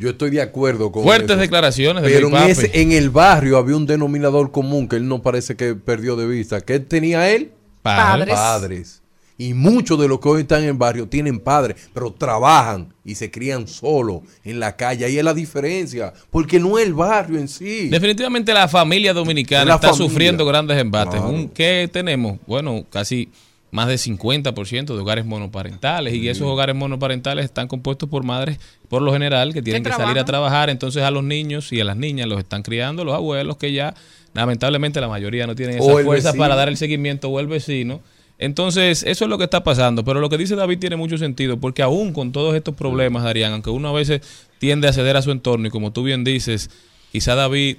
Yo estoy de acuerdo con Fuertes eso. declaraciones de Pero en, ese- en el barrio había un denominador común que él no parece que perdió de vista. ¿Qué tenía él? Padres. Padres. Y muchos de los que hoy están en el barrio tienen padres, pero trabajan y se crían solos en la calle. Ahí es la diferencia, porque no es el barrio en sí. Definitivamente la familia dominicana La está familia. sufriendo grandes embates. Claro. ¿Qué tenemos? Bueno, casi más de 50% de hogares monoparentales y esos hogares monoparentales están compuestos por madres, por lo general, que tienen que, salir a trabajar. Entonces a los niños y a las niñas los están criando los abuelos que ya, lamentablemente, la mayoría no tienen esa fuerza para dar el seguimiento o el vecino. Entonces, eso es lo que está pasando. Pero lo que dice David tiene mucho sentido, porque aún con todos estos problemas, Darían, aunque uno a veces tiende a ceder a su entorno, y como tú bien dices, quizá David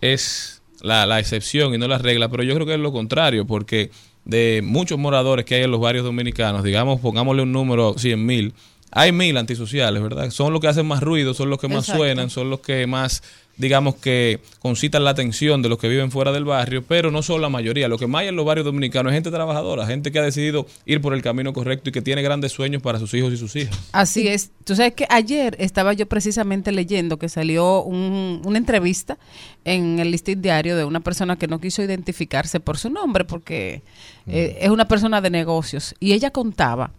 es la, la excepción y no la regla, pero yo creo que es lo contrario, porque de muchos moradores que hay en los barrios dominicanos, digamos, pongámosle un número 100 mil, hay mil antisociales, ¿verdad? Son los que hacen más ruido, son los que más Exacto. suenan, son los que más, digamos que concitan la atención de los que viven fuera del barrio, pero no son la mayoría. Lo que más hay en los barrios dominicanos es gente trabajadora, gente que ha decidido ir por el camino correcto y que tiene grandes sueños para sus hijos y sus hijas. Así es. Tú sabes que ayer estaba yo precisamente leyendo que salió un- una entrevista en el listín diario de una persona que no quiso identificarse por su nombre porque eh, es una persona de negocios y ella contaba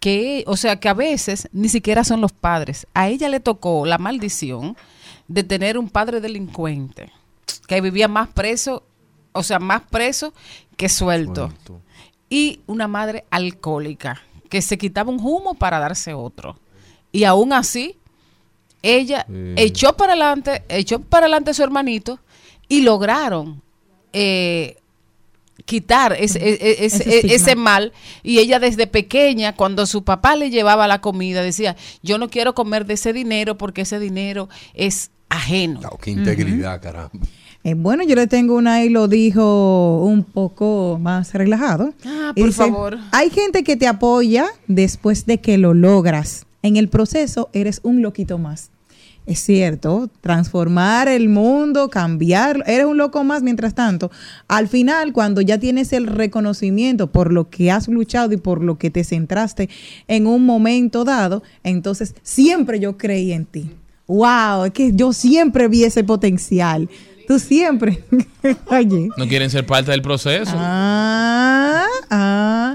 que, o sea, que a veces ni siquiera son los padres. A ella le tocó la maldición de tener un padre delincuente que vivía más preso, o sea, más preso que suelto y una madre alcohólica que se quitaba un humo para darse otro. Y aún así, ella echó para adelante, echó para adelante a su hermanito y lograron eh, quitar ese, e- e- ese, Ese estigma. ese mal. Y ella desde pequeña, cuando su papá le llevaba la comida, decía, yo no quiero comer de ese dinero porque ese dinero es ajeno. Claro, qué integridad, caramba. Eh, bueno, yo le tengo una y lo dijo un poco más relajado. Ah, por favor. Hay gente que te apoya después de que lo logras. En el proceso eres un loquito más. Es cierto, transformar el mundo, cambiar, eres un loco más mientras tanto. Al final, cuando ya tienes el reconocimiento por lo que has luchado y por lo que te centraste en un momento dado, entonces siempre yo creí en ti. Wow, es que yo siempre vi ese potencial. Tú siempre. Oye. No quieren ser parte del proceso. Ah, ah.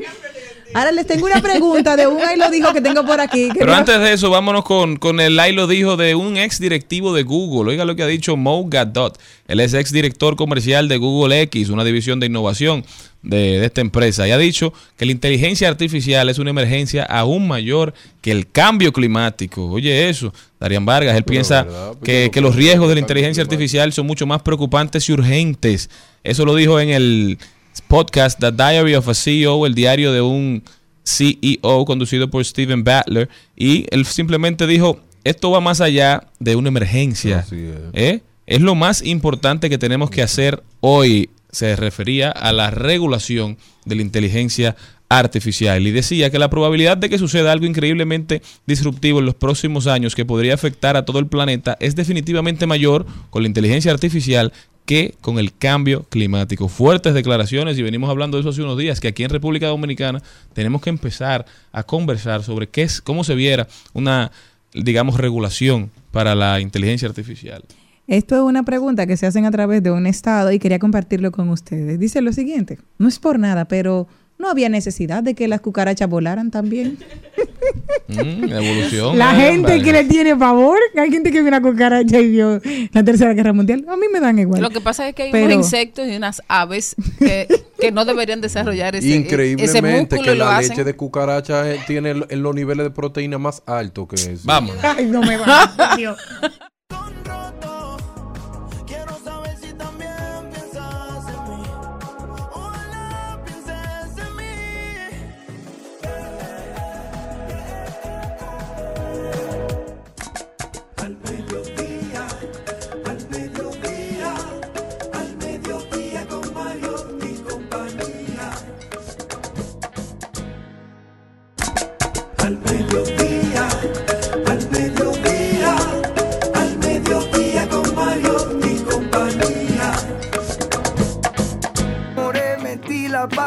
Ahora les tengo una pregunta de un ahí lo dijo que tengo por aquí. que Pero no- antes de eso, vámonos con, con el ahí lo dijo de un ex directivo de Google. Oiga lo que ha dicho Mo Gadot. Él es ex director comercial de Google X, una división de innovación de, de esta empresa. Y ha dicho que la inteligencia artificial es una emergencia aún mayor que el cambio climático. Oye, eso, Darían Vargas, él piensa ¿verdad? Pues que, que los riesgos de la inteligencia artificial son mucho más preocupantes y urgentes. Eso lo dijo en el podcast The Diary of a CEO, el diario de un CEO conducido por Steven Battler. Y él simplemente dijo, esto va más allá de una emergencia. Es. ¿eh? Es lo más importante que tenemos que hacer hoy. Se refería a la regulación de la inteligencia artificial y decía que la probabilidad de que suceda algo increíblemente disruptivo en los próximos años que podría afectar a todo el planeta es definitivamente mayor con la inteligencia artificial que con el cambio climático. Fuertes declaraciones y venimos hablando de eso hace unos días, que aquí en República Dominicana tenemos que empezar a conversar sobre qué es, cómo se viera una, digamos, regulación para la inteligencia artificial. Esto es una pregunta que se hacen a través de un estado y quería compartirlo con ustedes. Dice lo siguiente, no es por nada, pero no había necesidad de que las cucarachas volaran también. Mm, la evolución. La eh, gente vale. que le tiene favor, hay gente que vio una cucaracha y vio la Tercera Guerra Mundial, a mí me dan igual. Lo que pasa es que hay Pero- unos insectos y unas aves que, que no deberían desarrollar ese, Increíblemente que la hacen. leche de cucaracha eh, tiene los niveles de proteína más altos que eso. Vamos. Ay, no me va.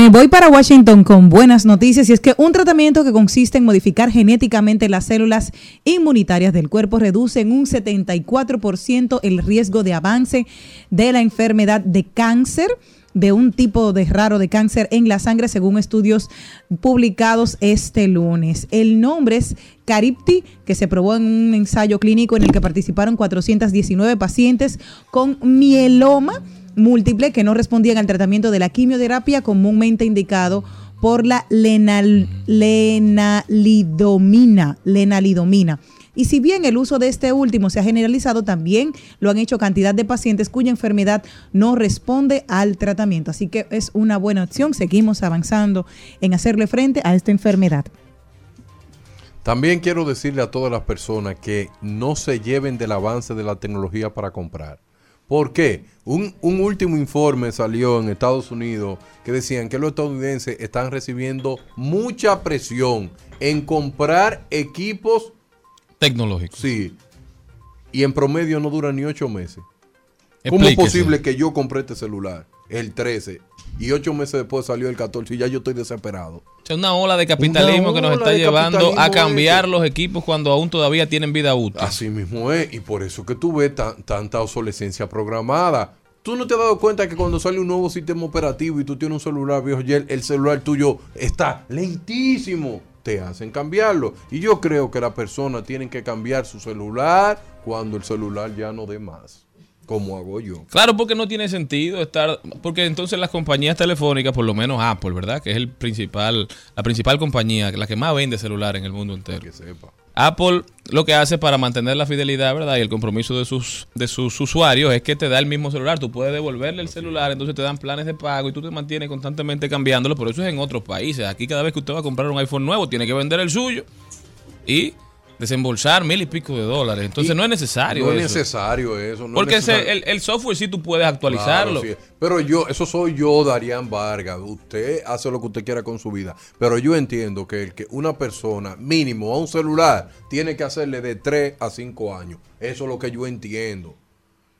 Me voy para Washington con buenas noticias y es que un tratamiento que consiste en modificar genéticamente las células inmunitarias del cuerpo reduce en un 74% el riesgo de avance de la enfermedad de cáncer de un tipo de raro de cáncer en la sangre según estudios publicados este lunes. El nombre es Caripti, que se probó en un ensayo clínico en el que participaron 419 pacientes con mieloma múltiple que no respondían al tratamiento de la quimioterapia comúnmente indicado por la lenal- lenalidomina, lenalidomina. Y si bien el uso de este último se ha generalizado, también lo han hecho cantidad de pacientes cuya enfermedad no responde al tratamiento. Así que es una buena opción. Seguimos avanzando en hacerle frente a esta enfermedad. También quiero decirle a todas las personas que no se lleven del avance de la tecnología para comprar. ¿Por qué? Un, un último informe salió en Estados Unidos que decían que los estadounidenses están recibiendo mucha presión en comprar equipos Tecnológico. Sí. Y en promedio no dura ni ocho meses. ¿Cómo es posible que yo compré este celular, el 13, y ocho meses después salió el 14 y ya yo estoy desesperado? Sea, una ola de capitalismo que nos está llevando a cambiar ese. los equipos cuando aún todavía tienen vida útil. Así mismo es, y por eso que tú ves tan- tanta obsolescencia programada. ¿Tú no te has dado cuenta que cuando sale un nuevo sistema operativo y tú tienes un celular viejo, el celular tuyo está lentísimo? Te hacen cambiarlo. Y yo creo que las personas tienen que cambiar su celular cuando el celular ya no dé más. Como hago yo. Claro, porque no tiene sentido estar, porque entonces las compañías telefónicas, por lo menos Apple, ¿verdad? Que es el principal, la principal compañía, la que más vende celular en el mundo entero. Que sepa. Apple lo que hace para mantener la fidelidad, ¿verdad? Y el compromiso de sus, de sus usuarios es que te da el mismo celular. Tú puedes devolverle el celular, entonces te dan planes de pago y tú te mantienes constantemente cambiándolo. Por eso es en otros países. Aquí cada vez que usted va a comprar un iPhone nuevo, tiene que vender el suyo y desembolsar mil y pico de dólares. Entonces Y no es necesario. No es necesario eso. no Porque necesario. el, el software sí tú puedes actualizarlo. Claro, sí. Pero yo, eso soy yo, Darían Vargas. Usted hace lo que usted quiera con su vida. Pero yo entiendo que, el que una persona, mínimo a un celular, tiene que hacerle de 3 a 5 años. Eso es lo que yo entiendo.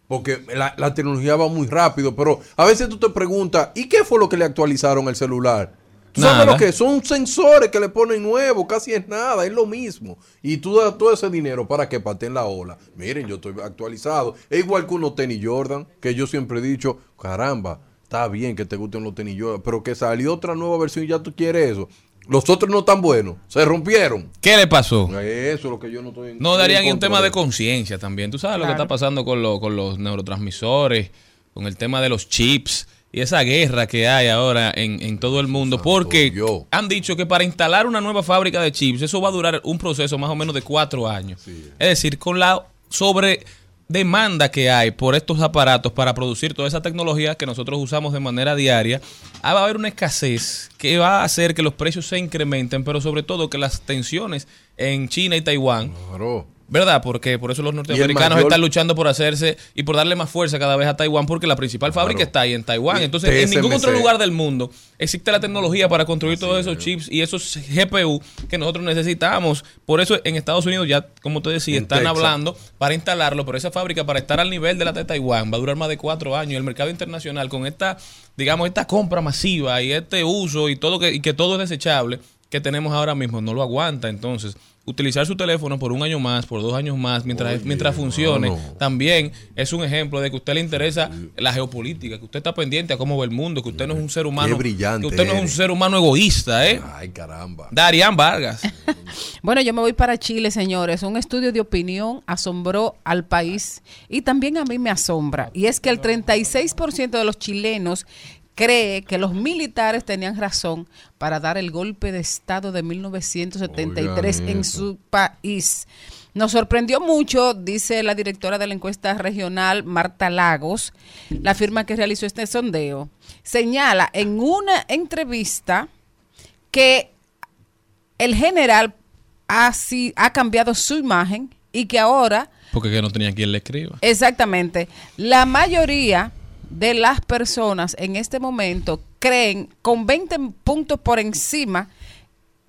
Porque la, la tecnología va muy rápido. Pero a veces tú te preguntas, ¿y qué fue lo que le actualizaron al celular? ¿Tú sabes Nada. lo que? Son sensores que le ponen nuevo, casi es nada, es lo mismo. Y tú das todo ese dinero para que pateen la ola. Miren, yo estoy actualizado. Es igual que unos tenis Jordan, que yo siempre he dicho, caramba, está bien que te gusten los tenis Jordan, pero que salió otra nueva versión y ya tú quieres eso. Los otros no están buenos, se rompieron. ¿Qué le pasó? Eso es lo que yo no estoy No, darían en un tema de conciencia también. Tú sabes lo que está pasando con, lo- con los neurotransmisores, con el tema de los chips y esa guerra que hay ahora en, en todo el mundo. Porque yo. han dicho que para instalar una nueva fábrica de chips, eso va a durar un proceso más o menos de cuatro años. Es decir, con la sobre demanda que hay por estos aparatos para producir toda esa tecnología que nosotros usamos de manera diaria, ah, va a haber una escasez que va a hacer que los precios se incrementen, pero sobre todo que las tensiones en China y Taiwán Claro. ¿Verdad? Porque por eso los norteamericanos mayor- están luchando por hacerse y por darle más fuerza cada vez a Taiwán, porque la principal fábrica está ahí en Taiwán. Entonces, en ningún otro lugar del mundo existe la tecnología para construir todos esos chips y esos GPU que nosotros necesitamos. Por eso en Estados Unidos ya, como te decía, En están Texas. hablando para instalarlo, pero esa fábrica para estar al nivel de la de Taiwán va a durar más de cuatro años. El mercado internacional con esta, digamos, esta compra masiva y este uso y todo que, y que todo es desechable que tenemos ahora mismo no lo aguanta. Entonces, utilizar su teléfono por un año más, por dos años más, mientras, Oye, mientras funcione, hermano. también es un ejemplo de que a usted le interesa la geopolítica, que usted está pendiente a cómo ve el mundo, que usted no es un ser humano, brillante que usted no es un ser humano egoísta, ¿eh? Ay, caramba. Darían Vargas. Bueno, yo me voy para Chile, señores. Un estudio de opinión asombró al país y también a mí me asombra. Y es que el 36% de los chilenos cree que los militares tenían razón para dar el golpe de Estado de 1973 Oigan en eso. su país. Nos sorprendió mucho, dice la directora de la encuesta regional, Marta Lagos, la firma que realizó este sondeo, señala en una entrevista que el general ha, si- ha cambiado su imagen y que ahora Porque que no tenía quien le escriba. Exactamente. La mayoría de las personas en este momento creen con 20 puntos por encima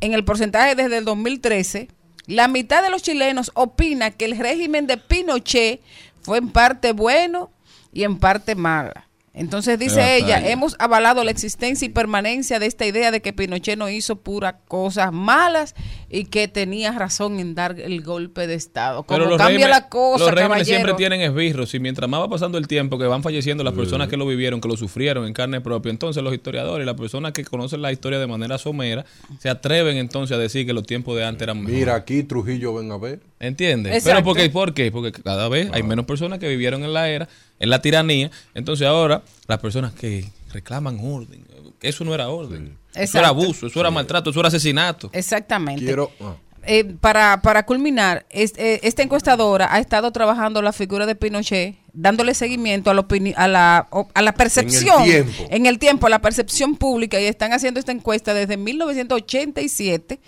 en el porcentaje desde el 2013, la mitad de los chilenos opina que el régimen de Pinochet fue en parte bueno y en parte mala. Entonces dice ella, hemos avalado la existencia y permanencia de esta idea de que Pinochet no hizo puras cosas malas y que tenía razón en dar el golpe de Estado. Como los cambia regímenes- la cosa, Los regímenes siempre tienen esbirros y mientras más va pasando el tiempo que van falleciendo las personas que lo vivieron, que lo sufrieron en carne propia, entonces los historiadores y las personas que conocen la historia de manera somera se atreven entonces a decir que los tiempos de antes eran mejores. Mira, aquí Trujillo ven a ver. ¿Entiendes? Exacto. Pero porque, ¿por qué? Porque cada vez hay menos personas que vivieron en la era, en la tiranía. Entonces ahora las personas que reclaman orden, eso no era orden. Eso era abuso, eso era maltrato, eso era asesinato. Exactamente. Quiero. ah. Eh, para, para culminar, es- eh, esta encuestadora ha estado trabajando la figura de Pinochet, dándole seguimiento a la, a la, a la percepción, tiempo. en el tiempo, a la percepción pública, y están haciendo esta encuesta desde 1987,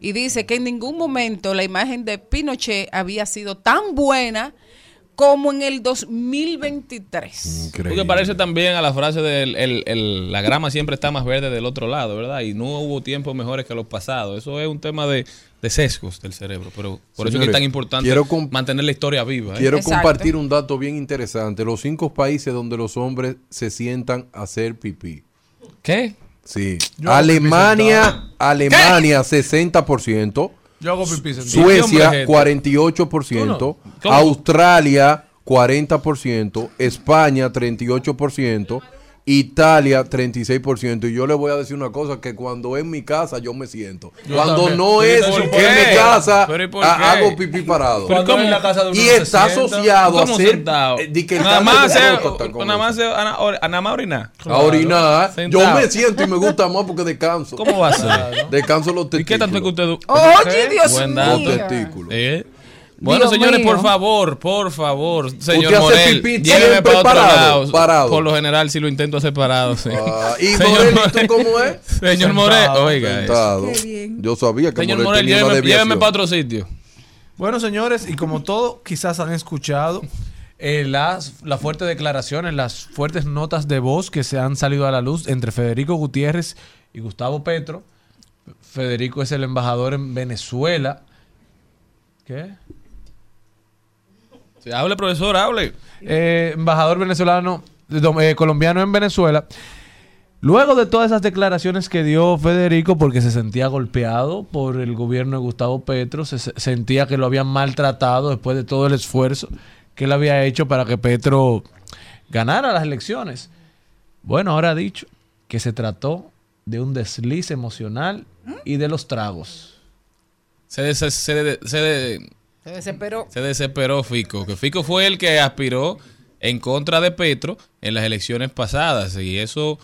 y dice que en ningún momento la imagen de Pinochet había sido tan buena como en el 2023. Porque parece también a la frase de el, el- la grama siempre está más verde del otro lado, ¿verdad? Y no hubo tiempos mejores que los pasados. Eso es un tema de, de sesgos del cerebro. Pero por eso es que es tan importante mantener la historia viva. ¿eh? Quiero Exacto. compartir un dato bien interesante. Los cinco países donde los hombres se sientan a hacer pipí. ¿Qué? Sí. Yo Alemania. Alemania 60%. Yo hago pipí sentado. Suecia hombre, gente. 48%, ¿Cómo? ¿Cómo? Australia 40%, España 38%, Italia 36%. Y yo le voy a decir una cosa, que cuando es mi casa yo me siento. Yo cuando también. no es ¿y en mi casa, ¿Pero y hago pipí parado. Cuando ¿Cómo? en la casa de uno Y está asociado a ¿Cómo ser... sentado? eh, di que nada más con nada más hacer ana- or- nada más orinar. a orinar. Yo me siento y me gusta más porque descanso. ¿Cómo va a ser? Descanso los ¿Y testículos. qué tanto es que usted... Oye, Dios Buen mío. Los testículos. Eh. Bueno, Dios señores, mío. por favor, por favor, señor Morel, lléveme para otro parado, lado. parado. Por lo general, si lo intento hacer parado, sí. Ah, y Señor Morel, ¿y Morel. tú cómo es? Señor Morel, oiga. eso. Sentado. Qué bien. Yo sabía que Señor Morel Morel, tenía lléveme, lléveme para otro sitio. Bueno, señores, y como todo quizás han escuchado, eh, las, las fuertes declaraciones, las fuertes notas de voz que se han salido a la luz entre Federico Gutiérrez y Gustavo Petro. Federico es el embajador en Venezuela. ¿Qué? Sí, hable, profesor, hable. eh, embajador venezolano, eh, colombiano en Venezuela. Luego de todas esas declaraciones que dio Federico, porque se sentía golpeado por el gobierno de Gustavo Petro, se se sentía que lo habían maltratado después de todo el esfuerzo que él había hecho para que Petro ganara las elecciones. Bueno, ahora ha dicho que se trató de un desliz emocional y de los tragos. Se, se, se de- Se desesperó. se desesperó Fico, que Fico fue el que aspiró en contra de Petro en las elecciones pasadas. Y eso,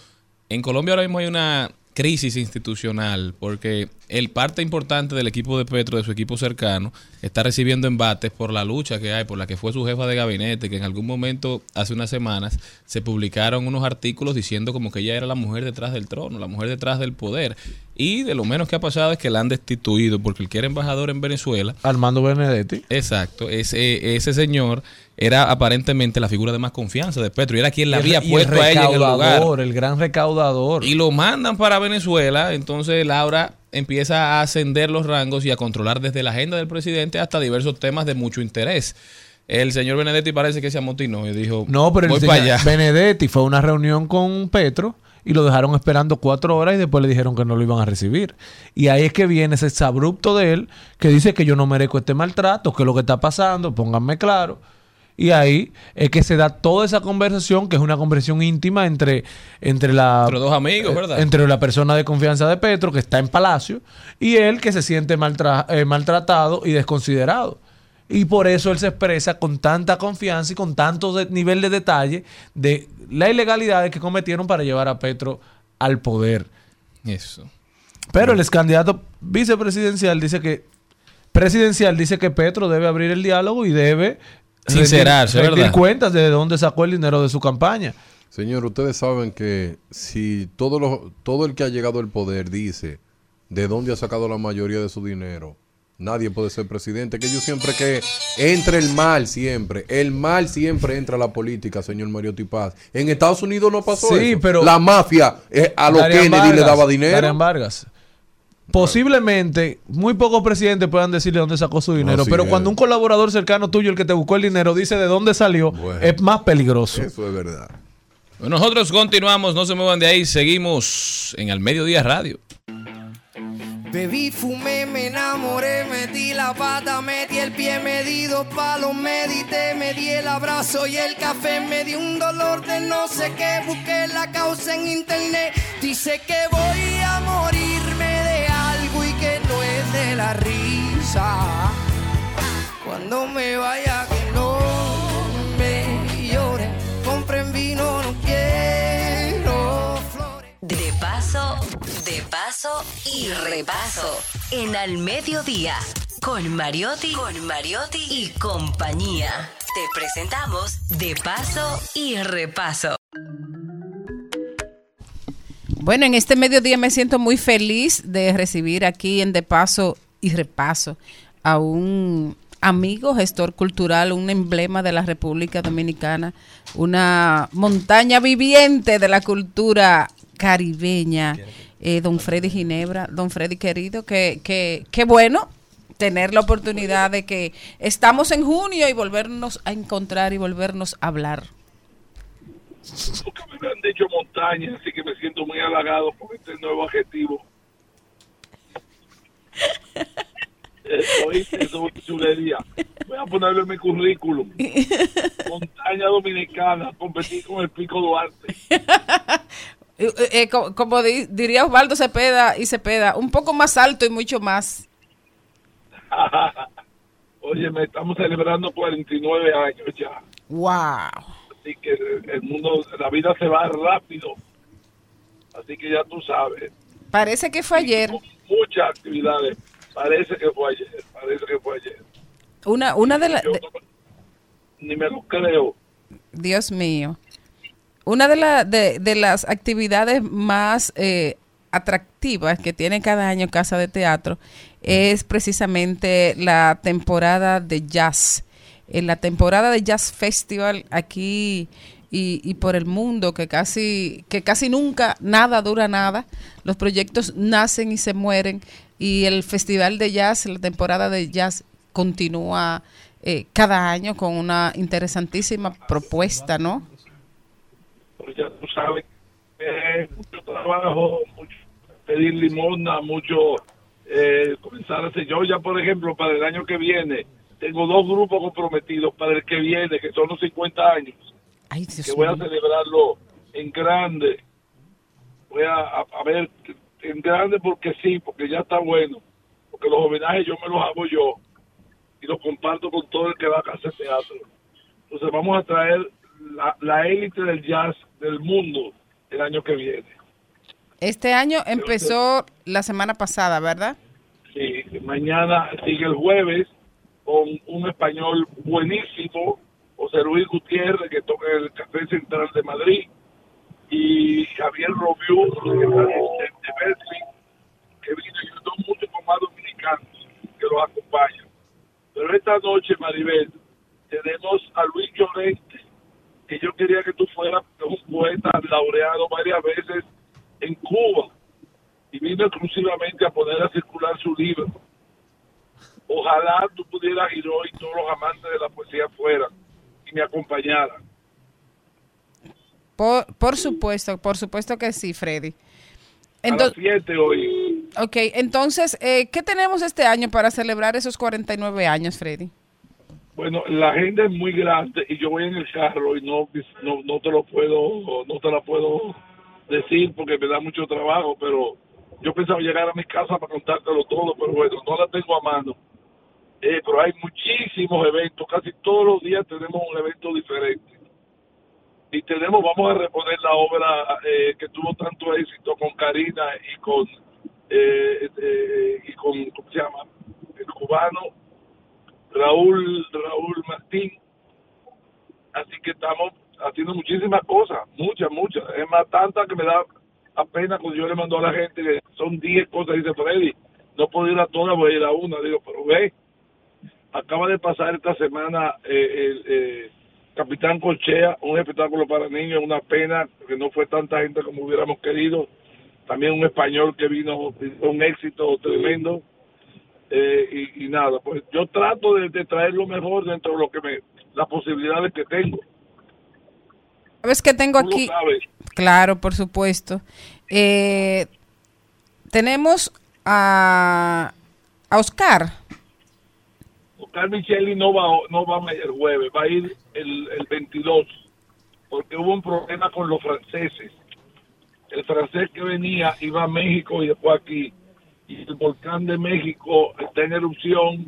en Colombia ahora mismo hay una crisis institucional, porque el parte importante del equipo de Petro, de su equipo cercano, está recibiendo embates por la lucha que hay, por la que fue su jefa de gabinete, que en algún momento, hace unas semanas, se publicaron unos artículos diciendo como que ella era la mujer detrás del trono, la mujer detrás del poder. Y de lo menos que ha pasado es que la han destituido, porque el que era embajador en Venezuela, Armando Benedetti. Exacto, ese, ese señor era aparentemente la figura de más confianza de Petro y era quien la había Y el puesto a ella en el lugar. recaudador, el gran recaudador. Y lo mandan para Venezuela, entonces Laura empieza a ascender los rangos y a controlar desde la agenda del presidente hasta diversos temas de mucho interés. El señor Benedetti parece que se amotinó y dijo, No, pero el voy señor para allá. Benedetti fue a una reunión con Petro y lo dejaron esperando cuatro horas y después le dijeron que no lo iban a recibir. Y ahí es que viene ese exabrupto de él que dice que yo no merezco este maltrato, que es lo que está pasando, pónganme claro. Y ahí es que se da toda esa conversación, que es una conversación íntima entre, entre la... Entre dos amigos, ¿verdad? Entre la persona de confianza de Petro, que está en Palacio, y él que se siente maltra- eh, maltratado y desconsiderado. Y por eso él se expresa con tanta confianza y con tanto de- nivel de detalle de las ilegalidades que cometieron para llevar a Petro al poder. Eso. Pero el ex candidato vicepresidencial dice que presidencial dice que Petro debe abrir el diálogo y debe Sincerarse, rendir, rendir cuentas de dónde sacó el dinero de su campaña. Señor, ustedes saben que si todo, lo, todo el que ha llegado al poder dice de dónde ha sacado la mayoría de su dinero, nadie puede ser presidente. Que yo siempre que entre el mal siempre, el mal siempre entra a la política, señor Mariotti Paz. En Estados Unidos no pasó Sí, eso. pero- la mafia eh, a los Kennedy le daba dinero. Vargas. Posiblemente muy pocos presidentes puedan decirle dónde sacó su dinero, sí pero es. cuando un colaborador cercano tuyo, el que te buscó el dinero, dice de dónde salió, es más peligroso. Eso es verdad. Bueno, nosotros continuamos, no se muevan de ahí, seguimos en el Mediodía Radio. Bebí, fumé, me enamoré, metí la pata, metí el pie, me di dos palos, medité, me di el abrazo y el café, me di un dolor de no sé qué, busqué la causa en internet, dice que voy a morirme de la risa. Cuando me vaya que no me llore, compren vino, no quiero flores. De paso, de paso y repaso. En Al Mediodía, con Mariotti, con Mariotti y compañía. Te presentamos De paso y repaso. Bueno, en este mediodía me siento muy feliz de recibir aquí en De Paso y Repaso a un amigo gestor cultural, un emblema de la República Dominicana, una montaña viviente de la cultura caribeña, eh, don Freddy Ginebra. Don Freddy querido, que, que, que bueno tener la oportunidad de que estamos en junio y volvernos a encontrar y volvernos a hablar. Nunca me han dicho montaña, así que me siento muy halagado por este nuevo adjetivo. ¿Oíste? Eso es chulería. Voy a ponerlo en mi currículum. Montaña dominicana, competir con el Pico Duarte. Eh, eh, co- como di- diría Osvaldo Cepeda y Cepeda, un poco más alto y mucho más. Oye, me estamos celebrando 49 años ya. Wow. Así que el el mundo, la vida se va rápido. Así que ya tú sabes. Parece que fue ayer. Muchas actividades. Parece que fue ayer. Parece que fue ayer. Una, una de las... Ni me lo creo. Dios mío. Una de, la- de, de las actividades más eh, atractivas que tiene cada año Casa de Teatro es precisamente la temporada de jazz. En la temporada de Jazz Festival aquí y, y por el mundo, que casi, que casi nunca nada dura nada. Los proyectos nacen y se mueren. Y el Festival de Jazz, la temporada de jazz, continúa eh, cada año con una interesantísima propuesta, ¿no? Pues ya tú sabes, eh, mucho trabajo, mucho pedir limosna, mucho eh, comenzar a hacer. Yo ya, por ejemplo, para el año que viene, tengo dos grupos comprometidos para el que viene, que son los 50 años, Ay, Dios que voy a celebrarlo en grande. Voy a, a, a ver, en grande porque sí, porque ya está bueno. Porque los homenajes yo me los hago yo y los comparto con todo el que va a hacer teatro. Entonces vamos a traer la, la élite del jazz del mundo el año que viene. Este año empezó la semana pasada, ¿verdad? Sí, mañana sigue el jueves con un español buenísimo, José Luis Gutiérrez, que toca en el Café Central de Madrid, y Javier Robiú, que está de, Berkeley, que vino y son muchos más dominicanos que los acompañan. Pero esta noche, Maribel, tenemos a Luis Llorente, que yo quería que tú fueras un poeta laureado varias veces en Cuba y vino exclusivamente a poner a circular su libro. Ojalá tú pudieras ir hoy, todos los amantes de la poesía fueran y me acompañaran. Por, por supuesto, por supuesto que sí, Freddy. a las 7 hoy. Ok, entonces, eh, ¿qué tenemos este año para celebrar esos 49 años, Freddy? Bueno, la agenda es muy grande y yo voy en el carro y no, no, no te lo puedo, no te la puedo decir porque me da mucho trabajo, pero yo pensaba llegar a mi casa para contártelo todo, pero bueno, no la tengo a mano. Eh, pero hay muchísimos eventos, casi todos los días tenemos un evento diferente. Y tenemos, vamos a reponer la obra eh, que tuvo tanto éxito con Karina y con, eh, eh, y con, ¿cómo se llama? Eh, con cubano Raúl Raúl Martín. Así que estamos haciendo muchísimas cosas, muchas, muchas. Es más, tanta que me da apenas cuando yo le mando a la gente que son 10 cosas, dice Freddy, no puedo ir a todas, voy a ir a una. Digo, pero ve, acaba de pasar esta semana eh, el eh, Capitán Colchea, un espectáculo para niños, una pena que no fue tanta gente como hubiéramos querido. También un español que vino, un éxito tremendo. Eh, y, y nada, pues yo trato de, de traer lo mejor dentro de lo que me, las posibilidades que tengo. ¿Sabes que tengo Tú lo aquí? sabes. Claro, por supuesto. Eh, tenemos a, a Oscar. Oscar Micheli no va, no va el jueves, va a ir el, el 22, porque hubo un problema con los franceses. El francés que venía iba a México y después aquí. Y el volcán de México está en erupción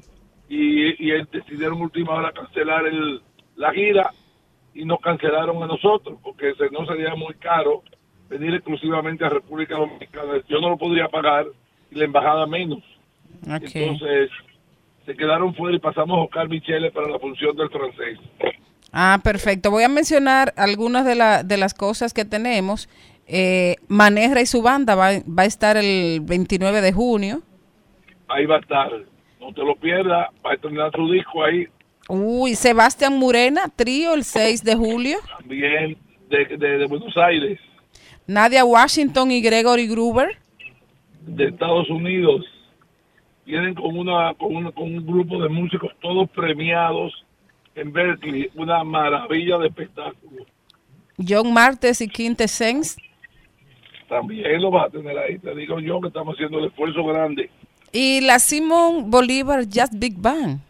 y, y decidieron última hora cancelar el, la gira y nos cancelaron a nosotros porque se, no sería muy caro venir exclusivamente a República Dominicana. Yo no lo podría pagar y la embajada menos. Entonces se quedaron fuera y pasamos a Oscar Michele para la función del francés. Ah, perfecto. Voy a mencionar algunas de, la- de las cosas que tenemos. Eh, Maneja y su banda va, va a estar el 29 de junio. Ahí va a estar. No te lo pierdas. Va a estrenar su disco ahí Uy, Sebastián Murena, trío el 6 de julio. también de, de- de Buenos Aires, Nadia Washington y Gregory Gruber. de Estados Unidos. Vienen con, una, con, una- con un grupo de músicos todos premiados en Berkeley. Una maravilla de espectáculo. John Martes y Quinte Sens. También lo vas a tener ahí. Te digo yo que estamos haciendo el esfuerzo grande. Y la Simon Bolívar Jazz Big Band.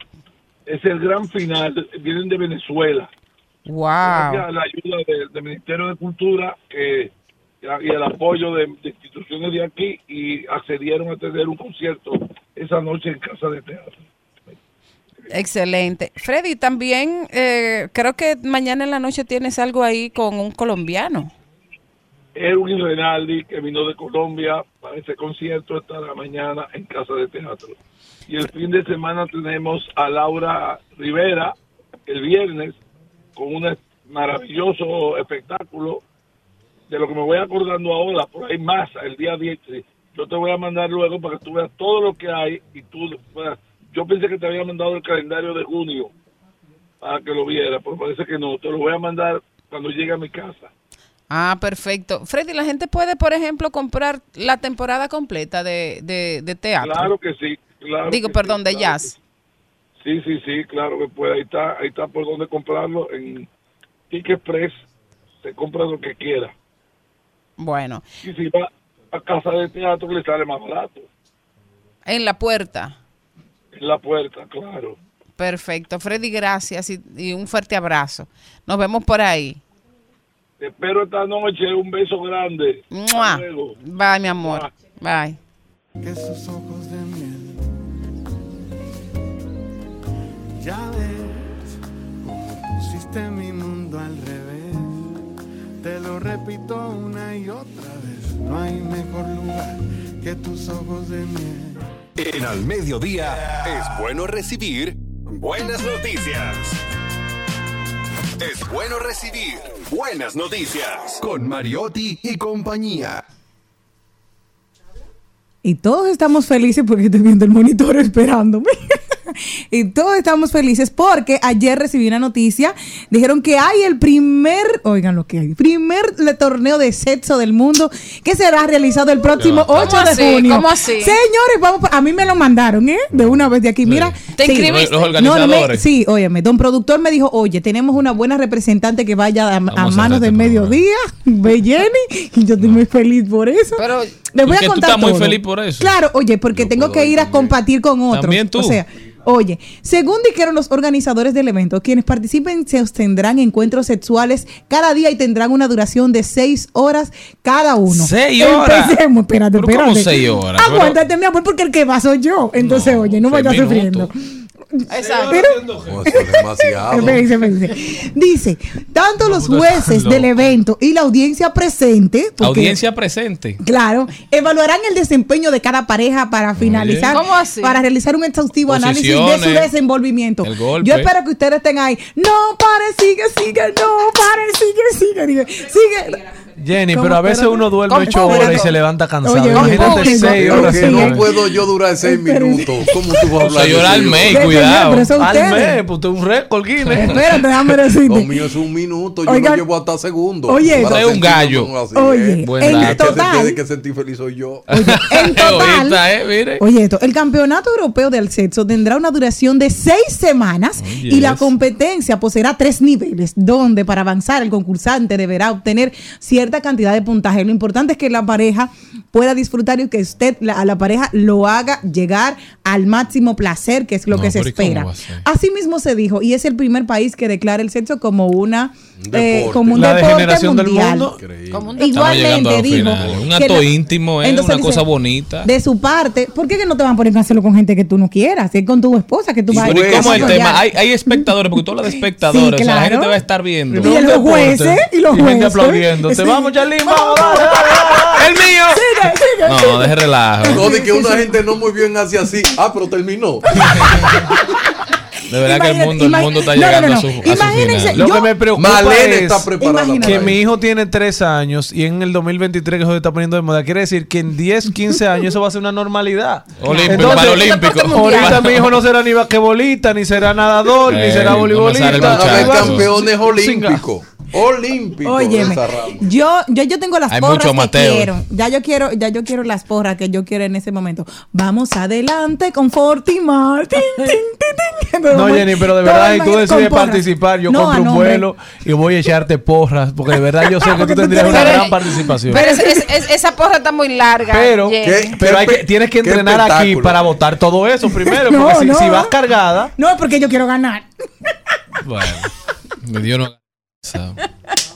Es el gran final. Vienen de Venezuela. Wow. La ayuda del, del Ministerio de Cultura que, y el apoyo de, de instituciones de aquí y accedieron a tener un concierto esa noche en Casa de Teatro. Excelente. Freddy, también eh, creo que mañana en la noche tienes algo ahí con un colombiano. Erwin Renaldi, que vino de Colombia para ese concierto, estará mañana en Casa de Teatro. Y el fin de semana tenemos a Laura Rivera el viernes con un maravilloso espectáculo de lo que me voy acordando ahora, por ahí más, el día 10. sí. Yo te voy a mandar luego para que tú veas todo lo que hay y tú puedas- Yo pensé que te había mandado el calendario de junio para que lo viera, pero parece que no. Te lo voy a mandar cuando llegue a mi casa. Ah, perfecto. Freddy, la gente puede, por ejemplo, comprar la temporada completa de, de, de teatro. Claro que sí. Claro Digo, que perdón, sí, de claro jazz. Sí, sí, sí, claro que puede. Ahí está, ahí está por donde comprarlo. En Ticket Express se compra lo que quiera. Bueno, Y si va a casa de teatro le sale más barato. en la puerta. En la puerta, claro. Perfecto. Freddy, gracias y, y un fuerte abrazo. Nos vemos por ahí. Te espero esta noche. Un beso grande. ¡Mua! Luego. Bye, mi amor. Bye. que sus ojos de miel. Ya ves cómo pusiste mi. Te lo repito una y otra vez. No hay mejor lugar que tus ojos de miel. En al mediodía es bueno recibir buenas noticias. Es bueno recibir buenas noticias. Con Mariotti y compañía. Y todos estamos felices porque estoy viendo el monitor esperándome. y todos estamos felices porque ayer recibí una noticia. Dijeron que hay el primer, oigan lo que hay, primer torneo de sexo del mundo que será realizado el próximo ¿Cómo 8 de así? junio. ¿Cómo así? Señores, vamos, a mí me lo mandaron, ¿eh? De una vez de aquí. Mira, ¿Te sí. inscribiste? Los No, no me- organizadores. sí, óyeme, don productor me dijo, oye, tenemos una buena representante que vaya a, manos cerrar de este mediodía, ve Jenny, y yo estoy muy feliz por eso. Pero Les voy a que tú contar estás muy todo. feliz por eso. Claro, oye, porque tengo que ir a compartir con otros. También tú. O sea, oye, según dijeron los organizadores del evento, quienes participen se tendrán encuentros sexuales cada día y tendrán una duración de seis horas cada uno. ¿Seis horas? Empecemos, espérate, ¿Pero cómo espérate. seis horas? Aguántate, mi amor, porque el que va soy yo. Entonces, oye, no vayas minutos. Exacto. Oh. Dice, tanto los jueces del evento y la audiencia presente, porque, Audiencia presente. claro, evaluarán el desempeño de cada pareja para finalizar, ¿Cómo así? para realizar un exhaustivo análisis de su desenvolvimiento. el golpe. Yo espero que ustedes estén ahí. No, pare, sigue, sigue, no, pare, sigue, sigue, sigue. sigue. Jenny, pero a veces uno duerme ocho horas y se levanta cansado. Oye, Imagínate seis horas. que no puedo yo durar seis minutos. ¿Cómo tú vas a hablar eso? Almey, Señor, cuidado. Al mes, pues tú un récord, Guinness. Espérate, déjame Lo decirte. mío es un minuto, yo Oigan, no llevo hasta segundos. oye, es un gallo. Oye, ¿eh? Buen en total, que sentir feliz soy yo. en total, Egoísta, ¿eh? Mire. Oye, esto, el Campeonato Europeo del Sexo tendrá una duración de seis semanas Oh, y la competencia poseerá tres niveles, donde para avanzar el concursante deberá obtener cantidad de puntaje. Lo importante es que la pareja pueda disfrutar y que usted la- a la pareja lo haga llegar al máximo placer, que es lo No, que se ¿y espera. va a ser? Asimismo se dijo, y es el primer país que declara el sexo como una Un eh, deporte. como un La deporte degeneración del mundial. mundo. Igualmente dijo. Un acto la- íntimo, ¿eh? Entonces Una dice, cosa bonita. De su parte, ¿por qué que no te van a poner a hacerlo con gente que tú no quieras? Es con tu esposa que tú Y vas a Pero ¿y Pues, ¿Cómo es el tema? Hay, hay espectadores, porque tú hablas de espectadores. Sí, o sea, la gente te va a estar viendo. Y los jueces, y los gente jueces. aplaudiendo. Sí. Te vamos, Charlene, vamos, dale, dale, dale. ¡El mío! Sigue, sigue, No, sigue. deje relajo. No, de que una gente no muy bien hace así. Ah, pero terminó. De verdad que el Imagínate, mundo, el mundo está no, no, llegando no, a su, a no. su Imagínense, final. Lo Yo- que me preocupa Malena es está Imagínate. que mi hijo tiene tres años y en el 2023 que se está poniendo de moda. Quiere decir que en 10, 15 años eso va a ser una normalidad. Olímpico, Entonces, para olímpico. Ahorita mi hijo no será ni basquetbolista, ni será nadador, ni Eh, será no voleibolista. Van a haber campeones olímpicos. Olímpicos. de Óyeme, yo, yo, yo tengo las Hay porras mucho que Mateo. quiero. Ya yo quiero, ya yo quiero las porras que yo quiero en ese momento. Vamos adelante con Fortimar. Tin, tin, tin, tin. Pero No, Jenny, pero de verdad, si tú decides participar, yo No, compro un vuelo y voy a echarte porras, porque de verdad yo sé que tú tendrías una gran participación. Pero es- es- es- esa porra está muy larga. Pero, pero hay que, tienes que entrenar aquí para votar todo eso primero, No, porque si, no. si vas cargada, No, porque yo quiero ganar. Bueno, me dio no. So.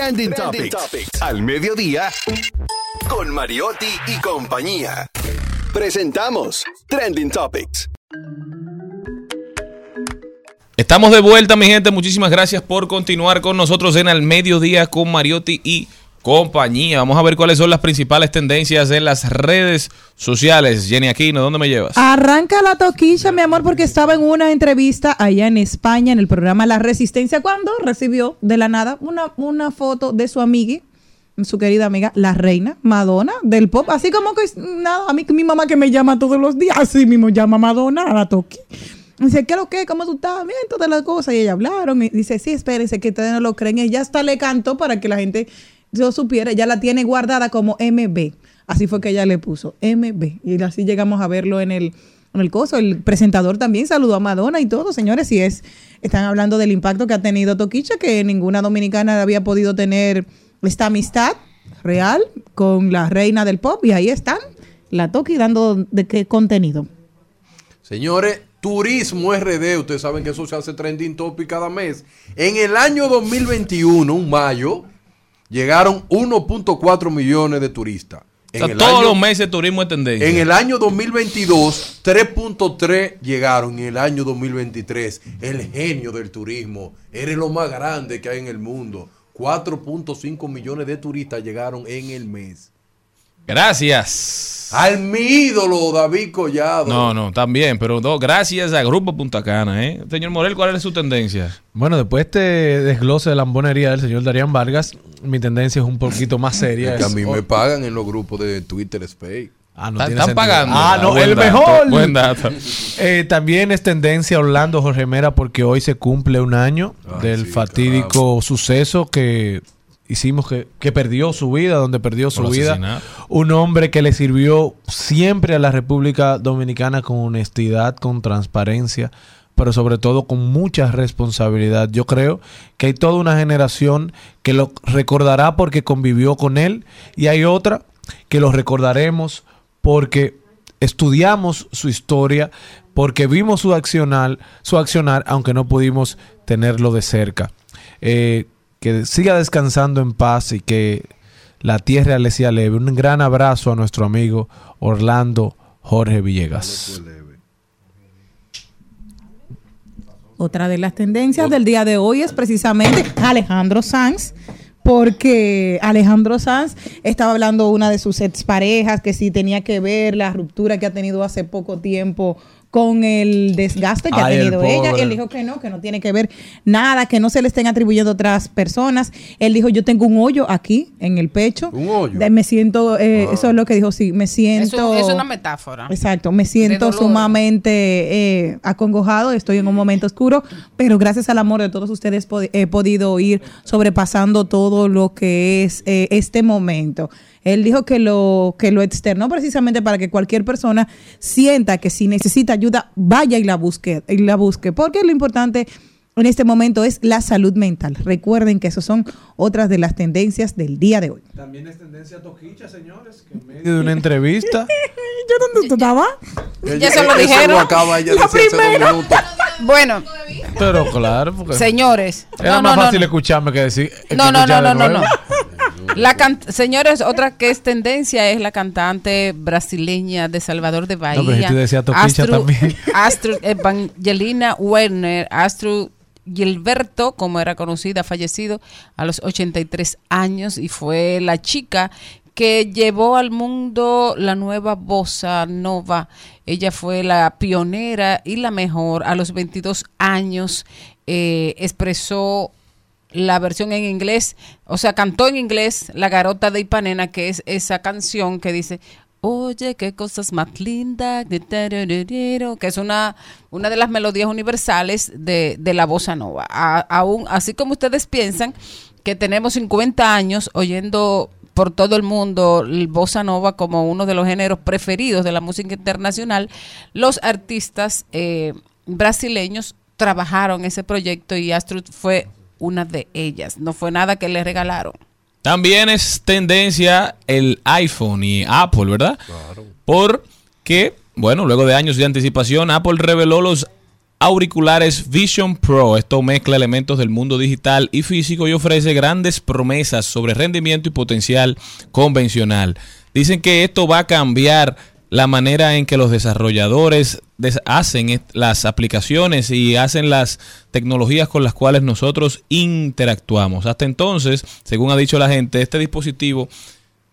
Trending, Topics. Al mediodía. Con Mariotti y compañía. Presentamos Trending Topics. Estamos de vuelta, mi gente. Muchísimas gracias por continuar con nosotros en el mediodía con Mariotti y compañía. Vamos a ver cuáles son las principales tendencias en las redes sociales. Jenny Aquino, ¿dónde me llevas? Arranca la toquilla, mi amor, porque estaba en una entrevista allá en España, en el programa La Resistencia, cuando recibió de la nada una, una foto de su amiga, su querida amiga, la reina Madonna del pop. Así como que, nada, a mí mi mamá que me llama todos los días, así mismo llama Madonna a la toqui. Dice, ¿qué es lo que? ¿Cómo tú estás? Bien, todas las cosas. Y ella hablaron. Y dice, sí, espérense, que ustedes no lo creen. Ella hasta le cantó para que la gente lo supiera. Ella la tiene guardada como MB. Así fue que ella le puso MB. Y así llegamos a verlo en el, en el coso. El presentador también saludó a Madonna y todo, señores. Y es, están hablando del impacto que ha tenido Toquicha, que ninguna dominicana había podido tener esta amistad real con la reina del pop. Y ahí están, la Toqui dando de qué contenido. Señores, Turismo RD, ustedes saben que eso se hace trending topic cada mes. En el año 2021, un mayo, llegaron 1.4 millones de turistas. O sea, En el todos año- los meses turismo es tendencia. En el año 2022, 3.3 llegaron. En el año 2023, el genio del turismo. Eres lo más grande que hay en el mundo. 4.5 millones de turistas llegaron en el mes. Gracias. Al mi ídolo, David Collado. No, no, también, pero no, gracias a Grupo Punta Cana, ¿eh? Señor Morel, ¿cuál es su tendencia? Bueno, después de este desglose de la lambonería del señor Darían Vargas, mi tendencia es un poquito más seria. Es que a mí me pagan en los grupos de Twitter Space. Ah, Están- tiene están pagando. Ah, no, Ah, buen el dato, mejor. buen dato. Eh, también es tendencia Orlando Jorge Mera porque hoy se cumple un año Ay, del sí, fatídico suceso que hicimos que, que perdió su vida, donde perdió su vida. Un hombre que le sirvió siempre a la República Dominicana con honestidad, con transparencia, pero sobre todo con mucha responsabilidad. Yo creo que hay toda una generación que lo recordará porque convivió con él y hay otra que lo recordaremos porque estudiamos su historia, porque vimos su accionar, su accionar, aunque no pudimos tenerlo de cerca. Eh, que siga descansando en paz y que la tierra le sea leve. Un gran abrazo a nuestro amigo Orlando Jorge Villegas. Otra de las tendencias del día de hoy es precisamente Alejandro Sanz, porque Alejandro Sanz estaba hablando una de sus exparejas que sí tenía que ver la ruptura que ha tenido hace poco tiempo con el desgaste que Ay, ha el tenido ella. pobre. Él dijo que no, que no tiene que ver nada, que no se le estén atribuyendo a otras personas. Él dijo, yo tengo un hoyo aquí en el pecho. Un hoyo. De- me siento, eh, eso es lo que dijo, sí, me Es, siento... un- es una metáfora. Exacto, me siento sumamente eh, acongojado, estoy en un momento oscuro, pero gracias al amor de todos ustedes he podido ir sobrepasando todo lo que es eh, este momento. Él dijo que lo que lo externó precisamente para que cualquier persona sienta que si necesita ayuda vaya y la busque y la busque, porque lo importante en este momento es la salud mental. Recuerden que esas son otras de las tendencias del día de hoy. También es tendencia toquicha, señores, que en medio de una entrevista. ¿Yo dónde tú estabas? Ya se lo dijeron. acaba ella La primera. Bueno, Pero claro, porque señores. era no, más no, fácil no. escucharme que decir. que No, no, no, no, no. La can- señores, otra que es tendencia es la cantante brasileña de Salvador de Bahía. No, pero si tú decías Toquicha también. Evangelina Werner, Astrid Gilberto, como era conocida, fallecido a los 83 años y fue la chica que llevó al mundo la nueva bossa nova. Ella fue la pionera y la mejor. A los 22 años eh, expresó la versión en inglés, o sea, cantó en inglés La Garota de Ipanema, que es esa canción que dice, oye, qué cosas más lindas, de tarararero", que es una, una de las melodías universales de, de la bossa nova. A- aún, así como ustedes piensan que tenemos 50 años oyendo por todo el mundo el bossa nova como uno de los géneros preferidos de la música internacional, los artistas eh, brasileños trabajaron ese proyecto y Astrid fue una de ellas. No fue nada que le regalaron. También es tendencia el iPhone y Apple, ¿verdad? Porque, bueno, luego de años de anticipación, Apple reveló los auriculares Vision Pro. Esto mezcla elementos del mundo digital y físico y ofrece grandes promesas sobre rendimiento y potencial convencional. Dicen que esto va a cambiar la manera en que los desarrolladores des- hacen las aplicaciones y hacen las tecnologías con las cuales nosotros interactuamos. Hasta entonces, según ha dicho la gente, este dispositivo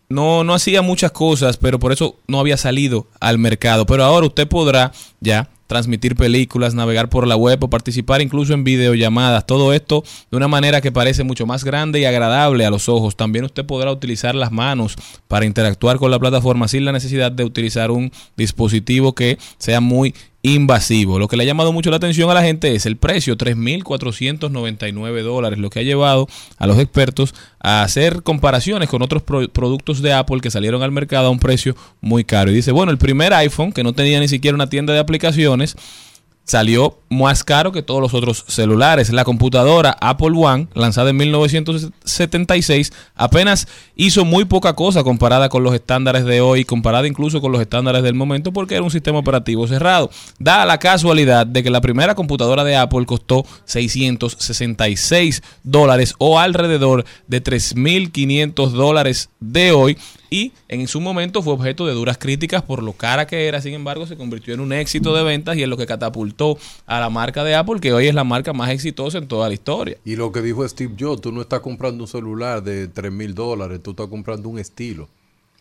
no, no hacía muchas cosas, pero por eso no había salido al mercado. Pero ahora usted podrá ya transmitir películas, navegar por la web o participar incluso en videollamadas. Todo esto de una manera que parece mucho más grande y agradable a los ojos. También usted podrá utilizar las manos para interactuar con la plataforma sin la necesidad de utilizar un dispositivo que sea muy invasivo. Lo que le ha llamado mucho la atención a la gente es el precio, 3.499 dólares, lo que ha llevado a los expertos a hacer comparaciones con otros pro- productos de Apple que salieron al mercado a un precio muy caro. Y dice, bueno, el primer iPhone, que no tenía ni siquiera una tienda de aplicaciones, salió más caro que todos los otros celulares. La computadora Apple One, lanzada en 1976, apenas hizo muy poca cosa comparada con los estándares de hoy, comparada incluso con los estándares del momento, porque era un sistema operativo cerrado. Da la casualidad de que la primera computadora de Apple costó 666 dólares o alrededor de 3.500 dólares de hoy y en su momento fue objeto de duras críticas por lo cara que era, sin embargo se convirtió en un éxito de ventas y en lo que catapultó a la marca de Apple, que hoy es la marca más exitosa en toda la historia. Y lo que dijo Steve Jobs, tú no estás comprando un celular de 3 mil dólares, tú estás comprando un estilo.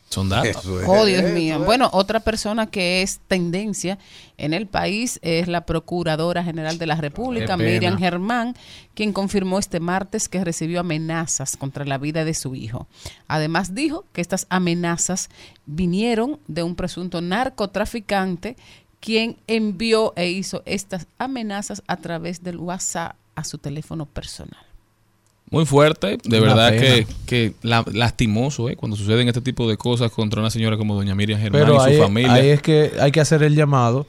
Son datos. Es. Oh, Dios mío. es. Bueno, otra persona que es tendencia en el país es la Procuradora General de la República. Miriam Germán, quien confirmó este martes que recibió amenazas contra la vida de su hijo. Además dijo que estas amenazas vinieron de un presunto narcotraficante quien envió e hizo estas amenazas a través del WhatsApp a su teléfono personal. Muy fuerte, de Una verdad pena. que, que la- lastimoso, ¿eh? Cuando suceden este tipo de cosas contra una señora como doña Miriam Germán Pero y su familia. ahí es que hay que hacer el llamado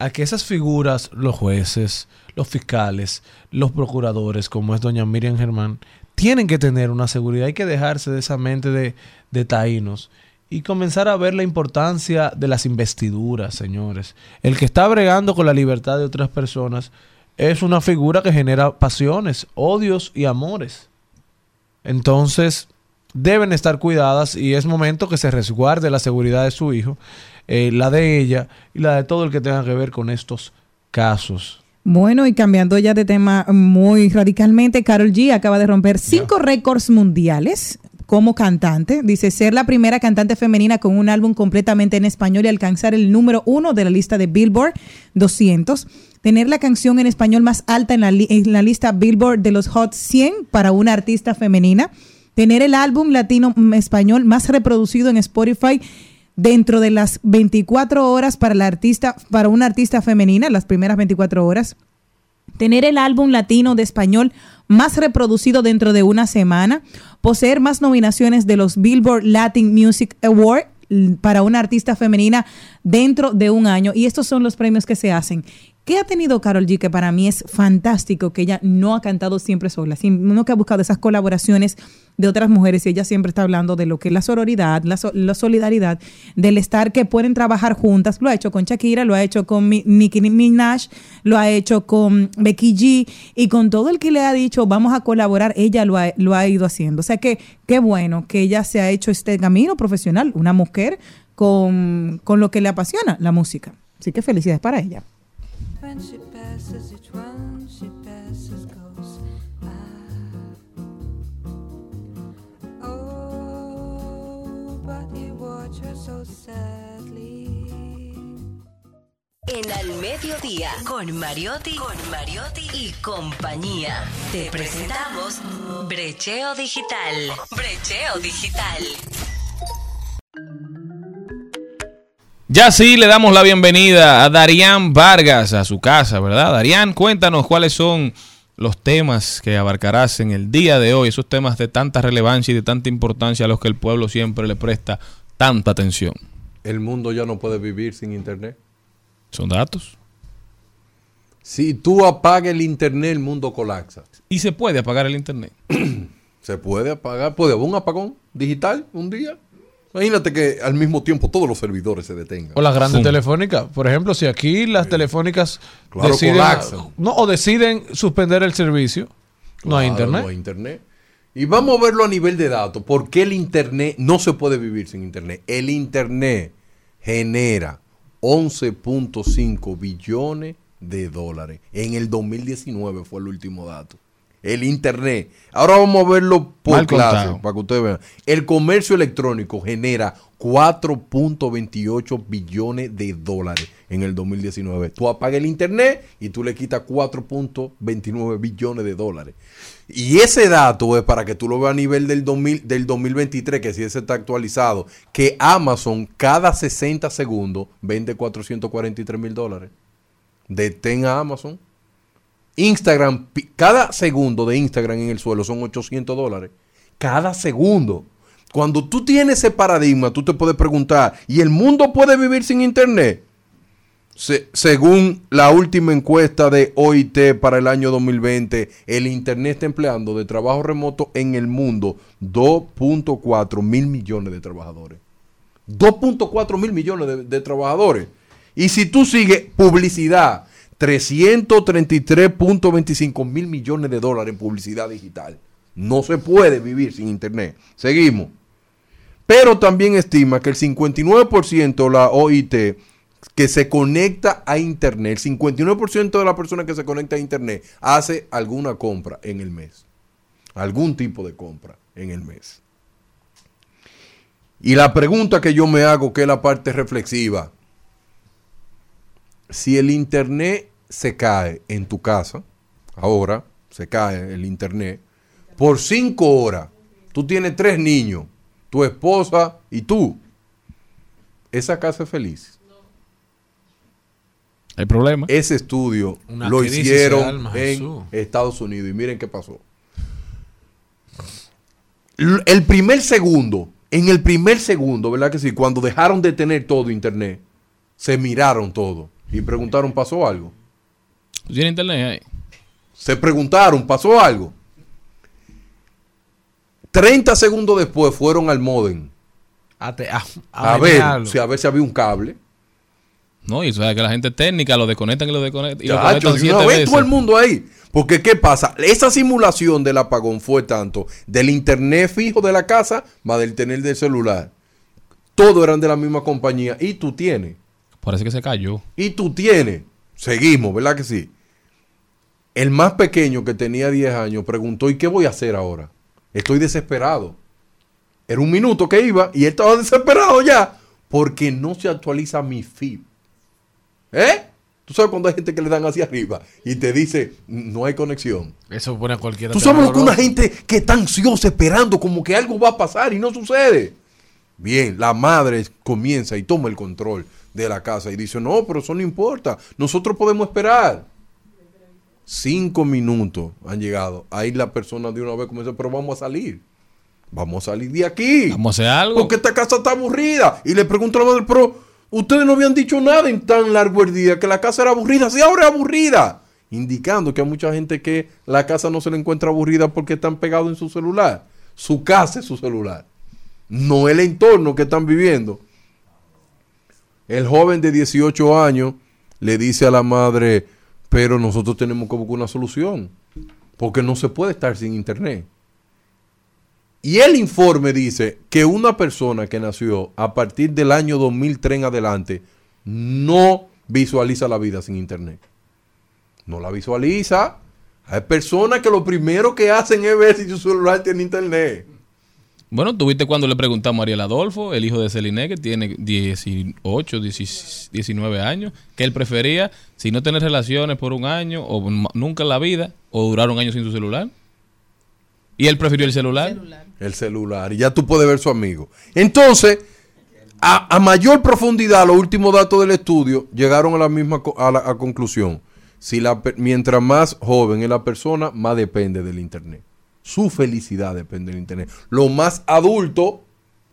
a que esas figuras, los jueces, los fiscales, los procuradores, como es doña Miriam Germán, tienen que tener una seguridad. Hay que dejarse de esa mente de, de taínos y comenzar a ver la importancia de las investiduras, señores. El que está bregando con la libertad de otras personas es una figura que genera pasiones, odios y amores. Entonces, deben estar cuidadas y es momento que se resguarde la seguridad de su hijo, eh, la de ella y la de todo el que tenga que ver con estos casos. Bueno, y cambiando ya de tema muy radicalmente, Carol G acaba de romper cinco récords mundiales como cantante. Dice ser la primera cantante femenina con un álbum completamente en español y alcanzar el número uno de la lista de Billboard 200. Tener la canción en español más alta en la, lista Billboard de los Hot 100 para una artista femenina. Tener el álbum latino mm, español más reproducido en Spotify dentro de las 24 horas para la artista para una artista femenina, las primeras 24 horas. Tener el álbum latino de español más reproducido dentro de una semana, poseer más nominaciones de los Billboard Latin Music Award l- para una artista femenina dentro de un año y estos son los premios que se hacen. ¿Qué ha tenido Carol G? Que para mí es fantástico que ella no ha cantado siempre sola, sino que ha buscado esas colaboraciones de otras mujeres y ella siempre está hablando de lo que es la sororidad, la, so- solidaridad, del estar que pueden trabajar juntas. Lo ha hecho con Shakira, lo ha hecho con Nicki Minaj, lo ha hecho con Becky G y con todo el que le ha dicho vamos a colaborar, ella lo ha, lo ha ido haciendo. O sea que qué bueno que ella se ha hecho este camino profesional, una mujer con, con lo que le apasiona, la música. Así que felicidades para ella. Oh. En Al Mediodía, con Mariotti, con Mariotti y compañía. Te presentamos Brecheo Digital. Brecheo Digital. Ya sí, le damos la bienvenida a Darían Vargas a su casa, ¿verdad? Darían, cuéntanos cuáles son los temas que abarcarás en el día de hoy, esos temas de tanta relevancia y de tanta importancia a los que el pueblo siempre le presta tanta atención. El mundo ya no puede vivir sin internet. Son datos. Si tú apagas el internet, el mundo colapsa. ¿Y se puede apagar el internet? Se puede apagar, puede haber un apagón digital un día. Imagínate que al mismo tiempo todos los servidores se detengan. O las grandes telefónicas. Por ejemplo, si aquí las telefónicas Claro, deciden, no, o deciden suspender el servicio, no hay internet. no hay internet. Y vamos a verlo a nivel de datos. ¿Por qué el internet no se puede vivir sin internet? El internet genera 11.5 billones de dólares. En el 2019 fue el último dato. El internet. Ahora vamos a verlo por Mal clase, contado. para que ustedes vean. El comercio electrónico genera 4.28 billones de dólares en el 2019. Tú apagas el internet y tú le quitas 4.29 billones de dólares. Y ese dato es para que tú lo veas a nivel del, 2000, del 2023, que si ese está actualizado, que Amazon cada 60 segundos vende 443 mil dólares. Detén a Amazon. Instagram, cada segundo de Instagram en el suelo son 800 dólares. Cada segundo. Cuando tú tienes ese paradigma, tú te puedes preguntar, ¿y el mundo puede vivir sin Internet? Se- según la última encuesta de OIT para el año 2020, el Internet está empleando de trabajo remoto en el mundo 2.4 mil millones de trabajadores. 2.4 mil millones de trabajadores. Y si tú sigues publicidad, 333.25 mil millones de dólares en publicidad digital. No se puede vivir sin Internet. Seguimos. Pero también estima que el 59% de la OIT que se conecta a Internet, el 59% de la persona que se conecta a Internet hace alguna compra en el mes. Algún tipo de compra en el mes. Y la pregunta que yo me hago, que es la parte reflexiva, si el Internet se cae en tu casa, ahora se cae el Internet, por cinco horas, tú tienes tres niños, tu esposa y tú, esa casa es feliz. Hay problema. Ese estudio Una lo hicieron alma, en Jesús. Estados Unidos y miren qué pasó. El primer segundo, en el primer segundo, ¿verdad que sí? Cuando dejaron de tener todo internet, se miraron todo y preguntaron, ¿pasó algo? ¿Tú tienes internet ahí? Se preguntaron, ¿pasó algo? 30 segundos después fueron al modem A, te- a- a, a ver, si a ver si había un cable. No, y sabes que la gente técnica lo desconectan y lo desconectan. Y lo Chacho, conectan de siete una vez veces. todo el mundo ahí. Porque, ¿qué pasa? Esa simulación del apagón fue tanto del internet fijo de la casa más del tener del celular. Todos eran de la misma compañía. Y tú tienes. Parece que se cayó. Y tú tienes. Seguimos, ¿verdad que sí? El más pequeño que tenía 10 años preguntó, ¿y qué voy a hacer ahora? Estoy desesperado. Era un minuto que iba y él estaba desesperado ya porque no se actualiza mi feed. ¿Eh? Tú sabes cuando hay gente que le dan hacia arriba y te dice, no hay conexión. Eso pone a cualquiera. Tú sabes lo que una gente que está ansiosa esperando como que algo va a pasar y no sucede. Bien, la madre comienza y toma el control de la casa y dice, no, pero eso no importa, nosotros podemos esperar. Cinco minutos han llegado. Ahí la persona de una vez comienza, pero vamos a salir. Vamos a salir de aquí. Vamos a hacer algo. Porque esta casa está aburrida. Y le pregunto a la madre, pero ustedes no habían dicho nada en tan largo el día, que la casa era aburrida. Sí, ahora es aburrida. Indicando que hay mucha gente que la casa no se le encuentra aburrida porque están pegados en su celular. Su casa es su celular. No el entorno que están viviendo. El joven de 18 años le dice a la madre, pero nosotros tenemos que una solución. Porque no se puede estar sin internet. Y el informe dice que una persona que nació a partir del año 2003 en adelante no visualiza la vida sin internet. No la visualiza. Hay personas que lo primero que hacen es ver si su celular tiene internet. Bueno, tuviste cuando le preguntamos a Ariel Adolfo, el hijo de Celine, que tiene 18, 16, 19 años, que él prefería, si no tener relaciones por un año o nunca en la vida, o durar un año sin su celular. Y él prefirió el celular. El celular. Y ya tú puedes ver su amigo. Entonces, a, a mayor profundidad, los últimos datos del estudio llegaron a la misma a la a conclusión. Si la, per- mientras más joven es la persona, más depende del internet. Su felicidad depende del internet. Lo más adulto,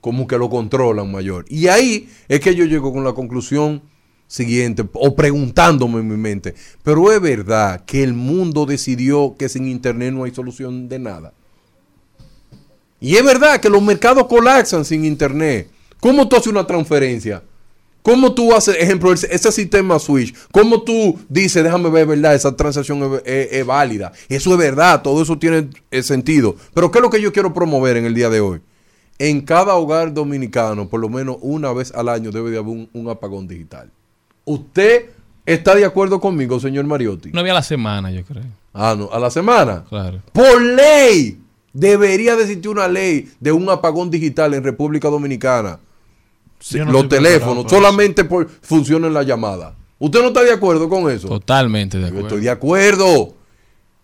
como que lo controlan mayor. Y ahí es que yo llego con la conclusión siguiente, o preguntándome en mi mente, pero es verdad que el mundo decidió que sin internet no hay solución de nada. Y es verdad que los mercados colapsan sin internet. ¿Cómo tú haces una transferencia? ¿Cómo tú haces, ejemplo, ese, sistema Switch? ¿Cómo tú dices, déjame ver, verdad, esa transacción es, es- es válida? Eso es verdad, todo eso tiene eh, sentido. Pero ¿qué es lo que yo quiero promover en el día de hoy? En cada hogar dominicano, por lo menos una vez al año, debe de haber un, un apagón digital. ¿Usted está de acuerdo conmigo, señor Mariotti? No había la semana, yo creo. Ah, no, a la semana. Claro. Por ley. Debería de existir una ley de un apagón digital en República Dominicana. Sí, Yo no los teléfonos solamente por, funcionan la llamada. ¿Usted no está de acuerdo con eso? Totalmente de Yo acuerdo. estoy de acuerdo.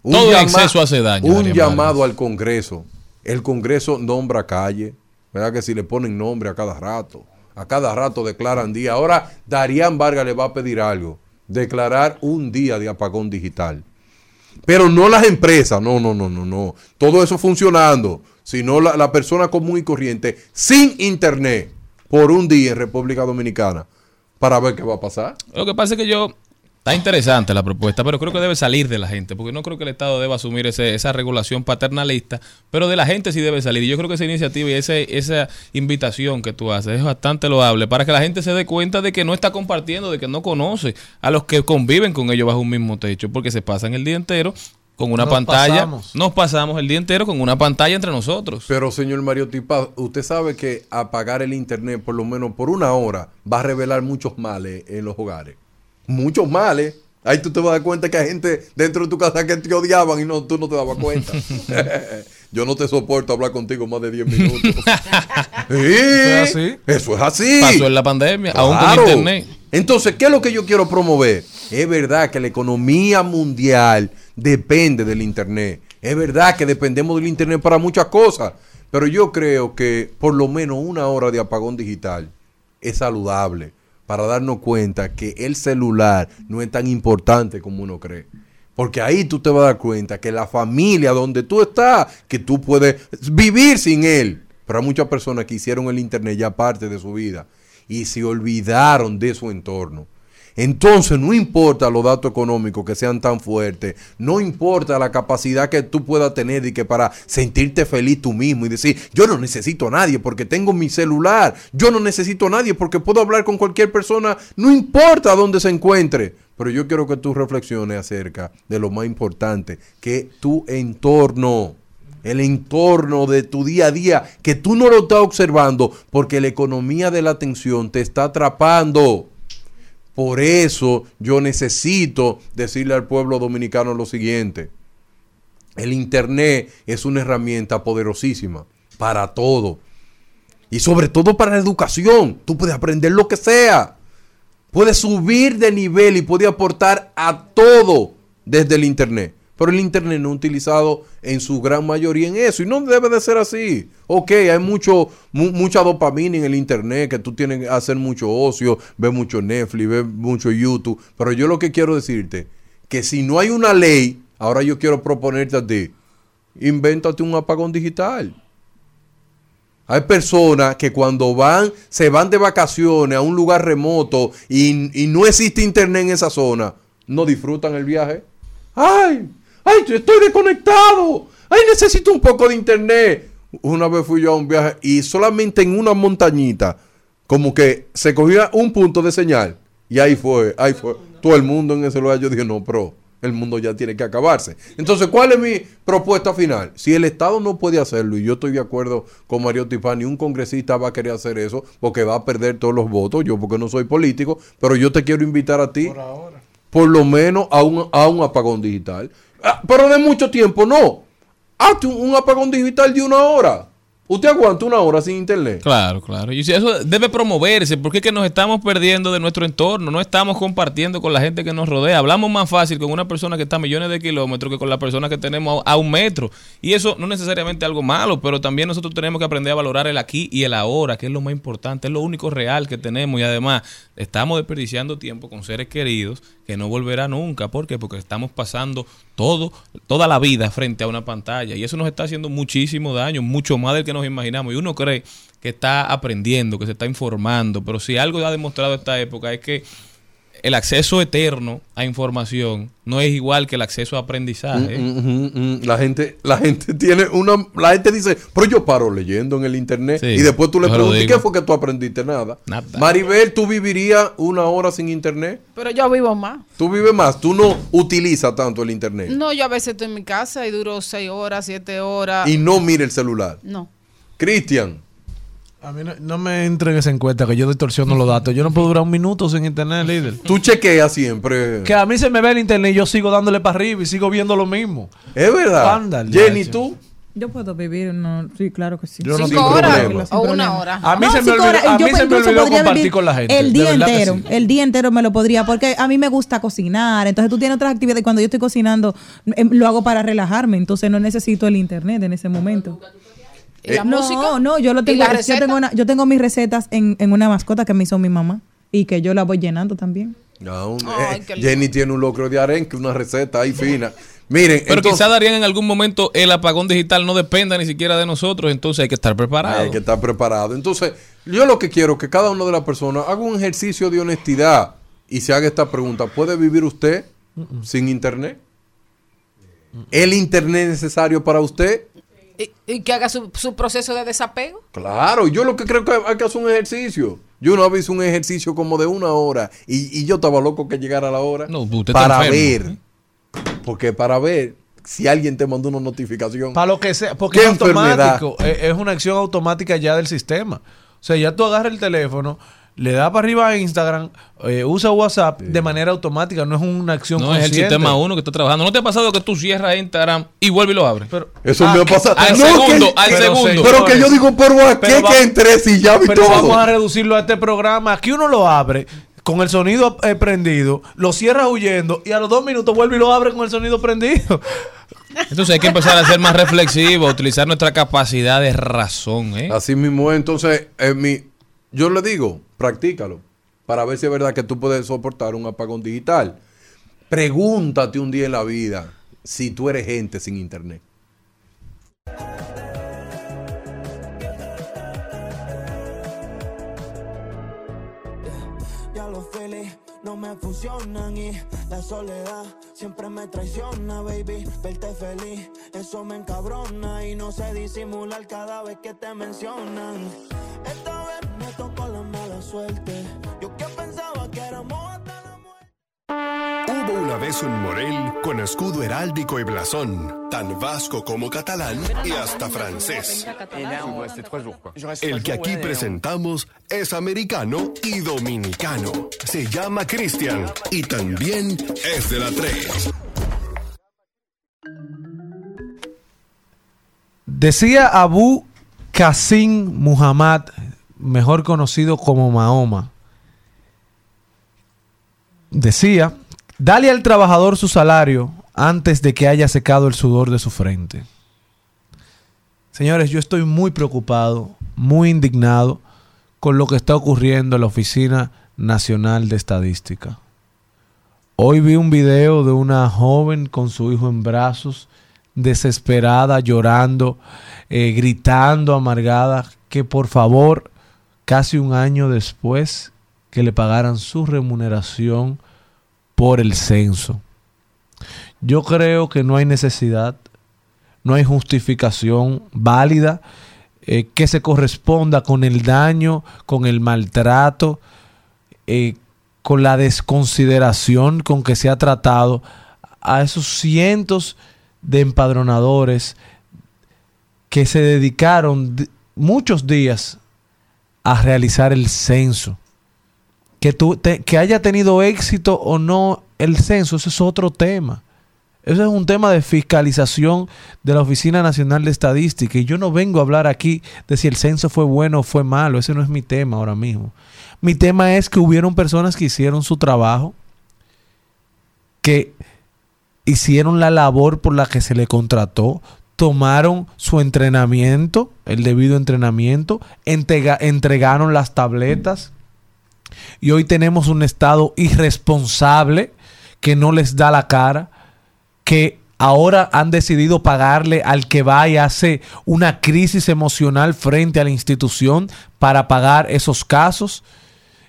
Todo en exceso hace daño, Un llamado al Congreso. El Congreso nombra calle. ¿Verdad que si le ponen nombre a cada rato? A cada rato declaran día. Ahora Darían Vargas le va a pedir algo. Declarar un día de apagón digital. Pero no las empresas, no, no, no, no, no. Todo eso funcionando, sino la, la persona común y corriente sin internet por un día en República Dominicana para ver qué va a pasar. Lo que pasa es que yo. Está interesante la propuesta, pero creo que debe salir de la gente, porque no creo que el Estado deba asumir ese- esa regulación paternalista, pero de la gente sí debe salir. Y yo creo que esa iniciativa y ese- esa invitación que tú haces es bastante loable para que la gente se dé cuenta de que no está compartiendo, de que no conoce a los que conviven con ellos bajo un mismo techo, porque se pasan el día entero con una Nos pantalla. pasamos. Nos pasamos el día entero con una pantalla entre nosotros. Pero señor Mario Tipa, usted sabe que apagar el internet por lo menos por una hora va a revelar muchos males en los hogares. Muchos males. Ahí tú te vas a dar cuenta que hay gente dentro de tu casa que te odiaban y no, tú no te dabas cuenta. Yo no te soporto hablar contigo más de 10 minutos. Sí, es así. Eso es así. Pasó en la pandemia, aún con internet. Entonces, ¿qué es lo que yo quiero promover? Es verdad que la economía mundial depende del Internet. Es verdad que dependemos del Internet para muchas cosas. Pero yo creo que por lo menos una hora de apagón digital es saludable para darnos cuenta que el celular no es tan importante como uno cree. Porque ahí tú te vas a dar cuenta que la familia donde tú estás, que tú puedes vivir sin él. Pero hay muchas personas que hicieron el Internet ya parte de su vida y se olvidaron de su entorno. Entonces no importa los datos económicos que sean tan fuertes, no importa la capacidad que tú puedas tener y que para sentirte feliz tú mismo y decir, yo no necesito a nadie porque tengo mi celular, yo no necesito a nadie porque puedo hablar con cualquier persona, no importa dónde se encuentre. Pero yo quiero que tú reflexiones acerca de lo más importante, que tu entorno, el entorno de tu día a día, que tú no lo estás observando porque la economía de la atención te está atrapando. Por eso yo necesito decirle al pueblo dominicano lo siguiente. El Internet es una herramienta poderosísima para todo. Y sobre todo para la educación. Tú puedes aprender lo que sea. Puedes subir de nivel y puedes aportar a todo desde el Internet. Pero el Internet no es utilizado en su gran mayoría en eso. Y no debe de ser así. Ok, hay mucho, mu- mucha dopamina en el Internet, que tú tienes que hacer mucho ocio, ver mucho Netflix, ver mucho YouTube. Pero yo lo que quiero decirte, que si no hay una ley, ahora yo quiero proponerte a ti, invéntate un apagón digital. Hay personas que cuando van, se van de vacaciones a un lugar remoto y, y no existe internet en esa zona, no disfrutan el viaje. ¡Ay! ¡Ay! Estoy desconectado. ¡Ay! Necesito un poco de internet. Una vez fui yo a un viaje y solamente en una montañita, como que se cogía un punto de señal y ahí fue, ahí fue. Todo el mundo en ese lugar. Yo dije, no, pero el mundo ya tiene que acabarse. Entonces, ¿cuál es mi propuesta final? Si el Estado no puede hacerlo, y yo estoy de acuerdo con Mario Tipán, ni un congresista va a querer hacer eso porque va a perder todos los votos, yo porque no soy político, pero yo te quiero invitar a ti, por, lo menos a un, a un apagón digital. Ah, pero de mucho tiempo, no. Hazte un, apagón digital de una hora. ¿Usted aguanta una hora sin internet? Claro, claro. Y eso debe promoverse, porque es que nos estamos perdiendo de nuestro entorno, no estamos compartiendo con la gente que nos rodea. Hablamos más fácil con una persona que está a millones de kilómetros que con la persona que tenemos a, un metro. Y eso no necesariamente algo malo, pero también nosotros tenemos que aprender a valorar el aquí y el ahora, que es lo más importante, es lo único real que tenemos. Y además, estamos desperdiciando tiempo con seres queridos que no volverá nunca. ¿Por qué? Porque estamos pasando todo, toda la vida frente a una pantalla. Y eso nos está haciendo muchísimo daño, mucho más del que nos imaginamos. Y uno cree que está aprendiendo, que se está informando. Pero si algo ha demostrado esta época es que el acceso eterno a información no es igual que el acceso a aprendizaje. Mm, mm, mm, mm. La gente, la gente tiene una, la gente dice, pero yo paro leyendo en el internet Sí, y después tú le preguntas, ¿y digo. qué fue que tú aprendiste? Nada. Nada. Maribel, ¿tú vivirías una hora sin internet? Pero yo vivo más. Tú vives más, tú no utilizas tanto el internet No, yo a veces estoy en mi casa y duro seis horas, siete horas. y no mira el celular. No. Cristian, A mí no, no me entreguen en cuenta que yo distorsiono los datos. Yo no puedo durar un minuto sin internet, líder. tú chequeas siempre. Que a mí se me ve el internet y yo sigo dándole para arriba y sigo viendo lo mismo. Es verdad. Ándale, Jenny, tú. Yo puedo vivir, no, sí, claro que sí. Yo no Cinco tengo horas problema. O una hora. A mí No, se me olvidó, horas. a Yo mí se me olvidó compartir con la gente. El día entero, sí. el día entero me lo podría, porque a mí me gusta cocinar, entonces tú tienes otras actividades, cuando yo estoy cocinando, em, lo hago para relajarme, entonces no necesito el internet en ese momento. ¿Y la no, música? no, yo lo ¿Y tengo, yo tengo, una- yo tengo mis recetas en, en una mascota que me hizo mi mamá y que yo la voy llenando también. No, un- Ay, eh. Jenny tiene un locro de arenque, una receta ahí fina. Miren, Pero entonces- quizá Darían en algún momento el apagón digital no dependa ni siquiera de nosotros, entonces hay que estar preparado. Hay que estar preparado. Entonces, yo lo que quiero es que cada una de las personas haga un ejercicio de honestidad y se haga esta pregunta. ¿Puede vivir usted sin internet? ¿El internet necesario para usted? Y, y que haga su, su proceso de desapego. Claro, yo lo que creo que hay que hacer un ejercicio. Yo una vez hice un ejercicio como de una hora y, y yo estaba loco que llegara la hora No, usted está para enfermo. ver. Porque para ver si alguien te mandó una notificación. Para lo que sea, porque ¿Qué es enfermedad? automático. Es, es una acción automática ya del sistema. O sea, ya tú agarras el teléfono, le das para arriba a Instagram, eh, usa WhatsApp de manera automática, no es una acción No es el sistema uno que está trabajando. ¿No te ha pasado que tú cierras Instagram y vuelves y lo abres? Pero, Eso Ah, me ha pasado. al No, segundo, que- al pero segundo. Pero que yo digo, pero ¿a qué Pero va- que entré si ya vi Pero todo? vamos a reducirlo a este programa. Aquí uno lo abre con el sonido eh, prendido, lo cierra huyendo y a los dos minutos vuelve y lo abre con el sonido prendido. Entonces hay que empezar a ser más reflexivo, utilizar nuestra capacidad de razón. ¿eh? Así mismo, es. entonces, en mi, yo le digo, practícalo, para ver si es verdad que tú puedes soportar un apagón digital. Pregúntate un día en la vida si tú eres gente sin internet. Ya los feelings no me funcionan y la soledad siempre me traiciona, baby. Verte feliz, eso me encabrona y no sé disimular cada vez que te mencionan. Esta vez me mala suerte. Yo que pensaba que éramos hasta la Hubo una vez un Morel con escudo heráldico y blasón, tan vasco como catalán y hasta francés. El que aquí presentamos es americano y dominicano. Se llama Cristian y también es de la 3. Decía Abu Qasim Muhammad, mejor conocido como Mahoma, decía, dale al trabajador su salario antes de que haya secado el sudor de su frente. Señores, yo estoy muy preocupado, muy indignado con lo que está ocurriendo en la Oficina Nacional de Estadística. Hoy vi un video de una joven con su hijo en brazos, desesperada, llorando, eh, gritando, amargada, que por favor, casi un año después, que le pagaran su remuneración por el censo. Yo creo que no hay necesidad, no hay justificación válida eh, que se corresponda con el daño, con el maltrato, eh, con la desconsideración con que se ha tratado a esos cientos de empadronadores que se dedicaron di- muchos días a realizar el censo. Que, tú que haya tenido éxito o no el censo, eso es otro tema. Eso es un tema de fiscalización de la Oficina Nacional de Estadística. Y yo no vengo a hablar aquí de si el censo fue bueno o fue malo. Ese no es mi tema ahora mismo. Mi tema es que hubieron personas que hicieron su trabajo, que hicieron la labor por la que se le contrató, tomaron su entrenamiento, el debido entrenamiento, entrega- entregaron las tabletas y hoy tenemos un Estado irresponsable que no les da la cara, que ahora han decidido pagarle al que va y hace una crisis emocional frente a la institución para pagar esos casos.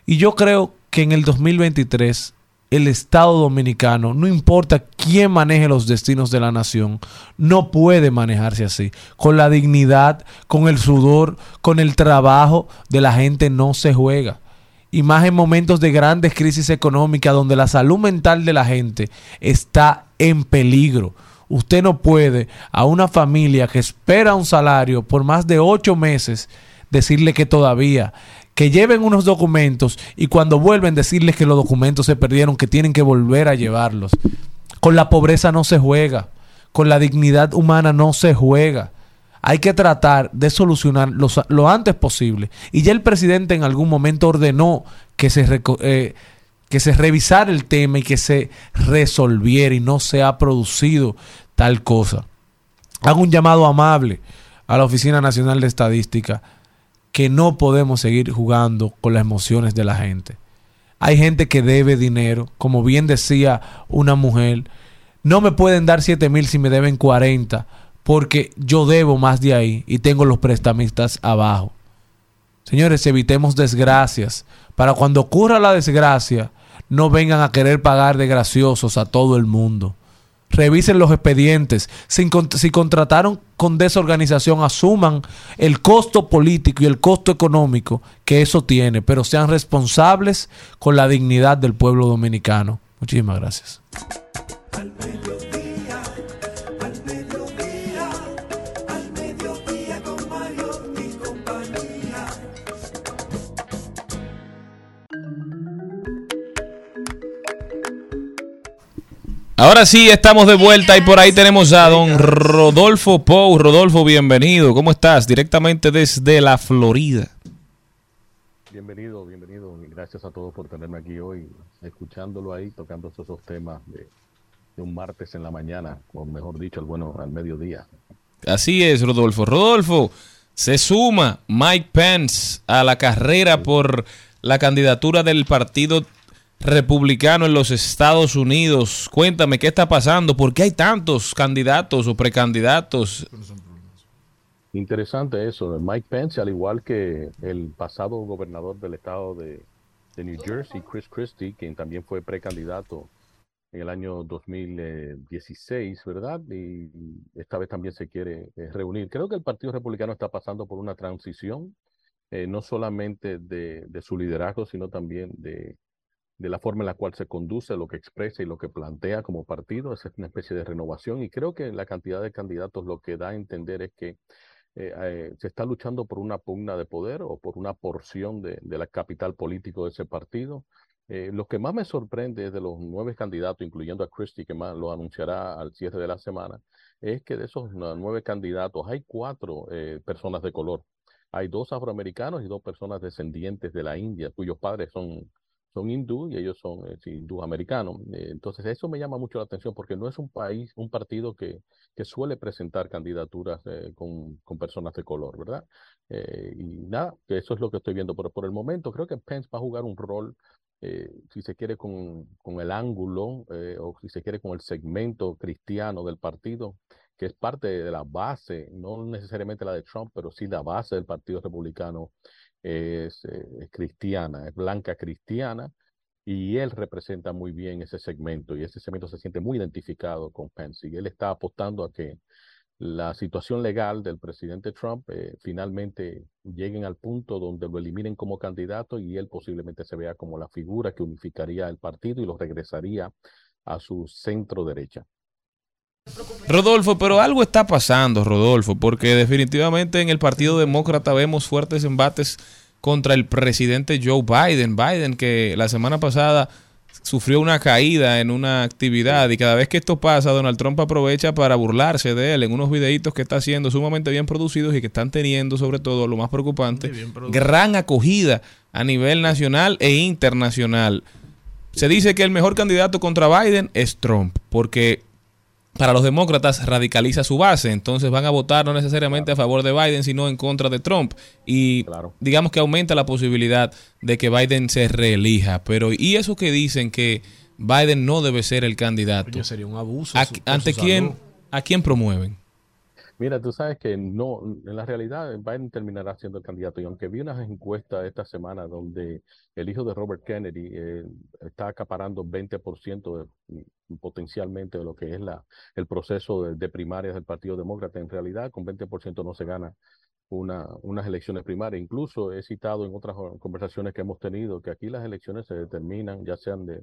Y yo creo que en el 2023 el Estado dominicano, no importa quién maneje los destinos de la nación, no puede manejarse así. Con la dignidad, con el sudor, con el trabajo de la gente no se juega. Y más en momentos de grandes crisis económicas donde la salud mental de la gente está en peligro. Usted no puede a una familia que espera un salario por más de ocho meses decirle que todavía, que lleven unos documentos y cuando vuelven decirles que los documentos se perdieron, que tienen que volver a llevarlos. Con la pobreza no se juega, con la dignidad humana no se juega. Hay que tratar de solucionar lo antes posible. Y ya el presidente en algún momento ordenó que se, eh, que se revisara el tema y que se resolviera y no se ha producido tal cosa. Hago un llamado amable a la Oficina Nacional de Estadística que no podemos seguir jugando con las emociones de la gente. Hay gente que debe dinero, como bien decía una mujer, no me pueden dar 7 mil si me deben 40, porque yo debo más de ahí y tengo los prestamistas abajo. Señores, evitemos desgracias. Para cuando ocurra la desgracia, no vengan a querer pagar de graciosos a todo el mundo. Revisen los expedientes. Si, con- si contrataron con desorganización, asuman el costo político y el costo económico que eso tiene, pero sean responsables con la dignidad del pueblo dominicano. Muchísimas gracias. Ahora sí, estamos de vuelta y por ahí tenemos a don Rodolfo Pou. Rodolfo, bienvenido. ¿Cómo estás? Directamente desde la Florida. Bienvenido, bienvenido. y Gracias a todos por tenerme aquí hoy, escuchándolo ahí, tocando esos temas de, de un martes en la mañana, o mejor dicho, al bueno, al mediodía. Así es, Rodolfo. Rodolfo, se suma Mike Pence a la carrera por la candidatura del Partido republicano en los Estados Unidos. Cuéntame qué está pasando, por qué hay tantos candidatos o precandidatos. Interesante eso. Mike Pence, al igual que el pasado gobernador del estado de, New Jersey, Chris Christie, quien también fue precandidato en el año 2016, ¿verdad? Y esta vez también se quiere eh, reunir. Creo que el Partido Republicano está pasando por una transición, eh, no solamente de su liderazgo, sino también de, de la forma en la cual se conduce, lo que expresa y lo que plantea como partido. Es una especie de renovación y creo que la cantidad de candidatos lo que da a entender es que eh, eh, se está luchando por una pugna de poder o por una porción de, la capital político de ese partido. Eh, lo que más me sorprende de los nueve candidatos, incluyendo a Christie, que más lo anunciará al cierre de la semana, es que de esos nueve candidatos hay cuatro eh, personas de color. Hay dos afroamericanos y dos personas descendientes de la India, cuyos padres son son hindú y ellos son eh, hindú americanos. Eh, entonces, eso me llama mucho la atención porque no es un país, un partido que, que suele presentar candidaturas eh, con, con, personas de color, ¿verdad? Eh, y nada, que eso es lo que estoy viendo. Pero por el momento, creo que Pence va a jugar un rol, eh, si se quiere, con, con el ángulo eh, o si se quiere, con el segmento cristiano del partido que es parte de la base, no necesariamente la de Trump, pero sí la base del Partido Republicano es, eh, es cristiana, es blanca cristiana, y él representa muy bien ese segmento, y ese segmento se siente muy identificado con Pence, y él está apostando a que la situación legal del presidente Trump eh, finalmente lleguen al punto donde lo eliminen como candidato y él posiblemente se vea como la figura que unificaría el partido y lo regresaría a su centro derecha. Rodolfo, pero algo está pasando, Rodolfo, porque definitivamente en el Partido Demócrata vemos fuertes embates contra el presidente Joe Biden. Biden que la semana pasada sufrió una caída en una actividad y cada vez que esto pasa, Donald Trump aprovecha para burlarse de él en unos videitos que está haciendo sumamente bien producidos y que están teniendo, sobre todo, lo más preocupante, gran acogida a nivel nacional e internacional. Se dice que el mejor candidato contra Biden es Trump, porque para los demócratas radicaliza su base, entonces van a votar no necesariamente a favor de Biden, sino en contra de Trump. Y Claro. digamos que aumenta la posibilidad de que Biden se reelija. Pero, ¿y eso que dicen que Biden no debe ser el candidato? Sería un abuso. ¿A- su- por ¿Ante su quién, salud. a quién promueven? Mira, tú sabes que no, en la realidad Biden terminará siendo el candidato y aunque vi unas encuestas esta semana donde el hijo de Robert Kennedy eh, está acaparando 20% de, mm, potencialmente de lo que es la, el proceso de, primarias del Partido Demócrata, en realidad con 20% no se gana una, unas elecciones primarias. Incluso he citado en otras conversaciones que hemos tenido que aquí las elecciones se determinan, ya sean de,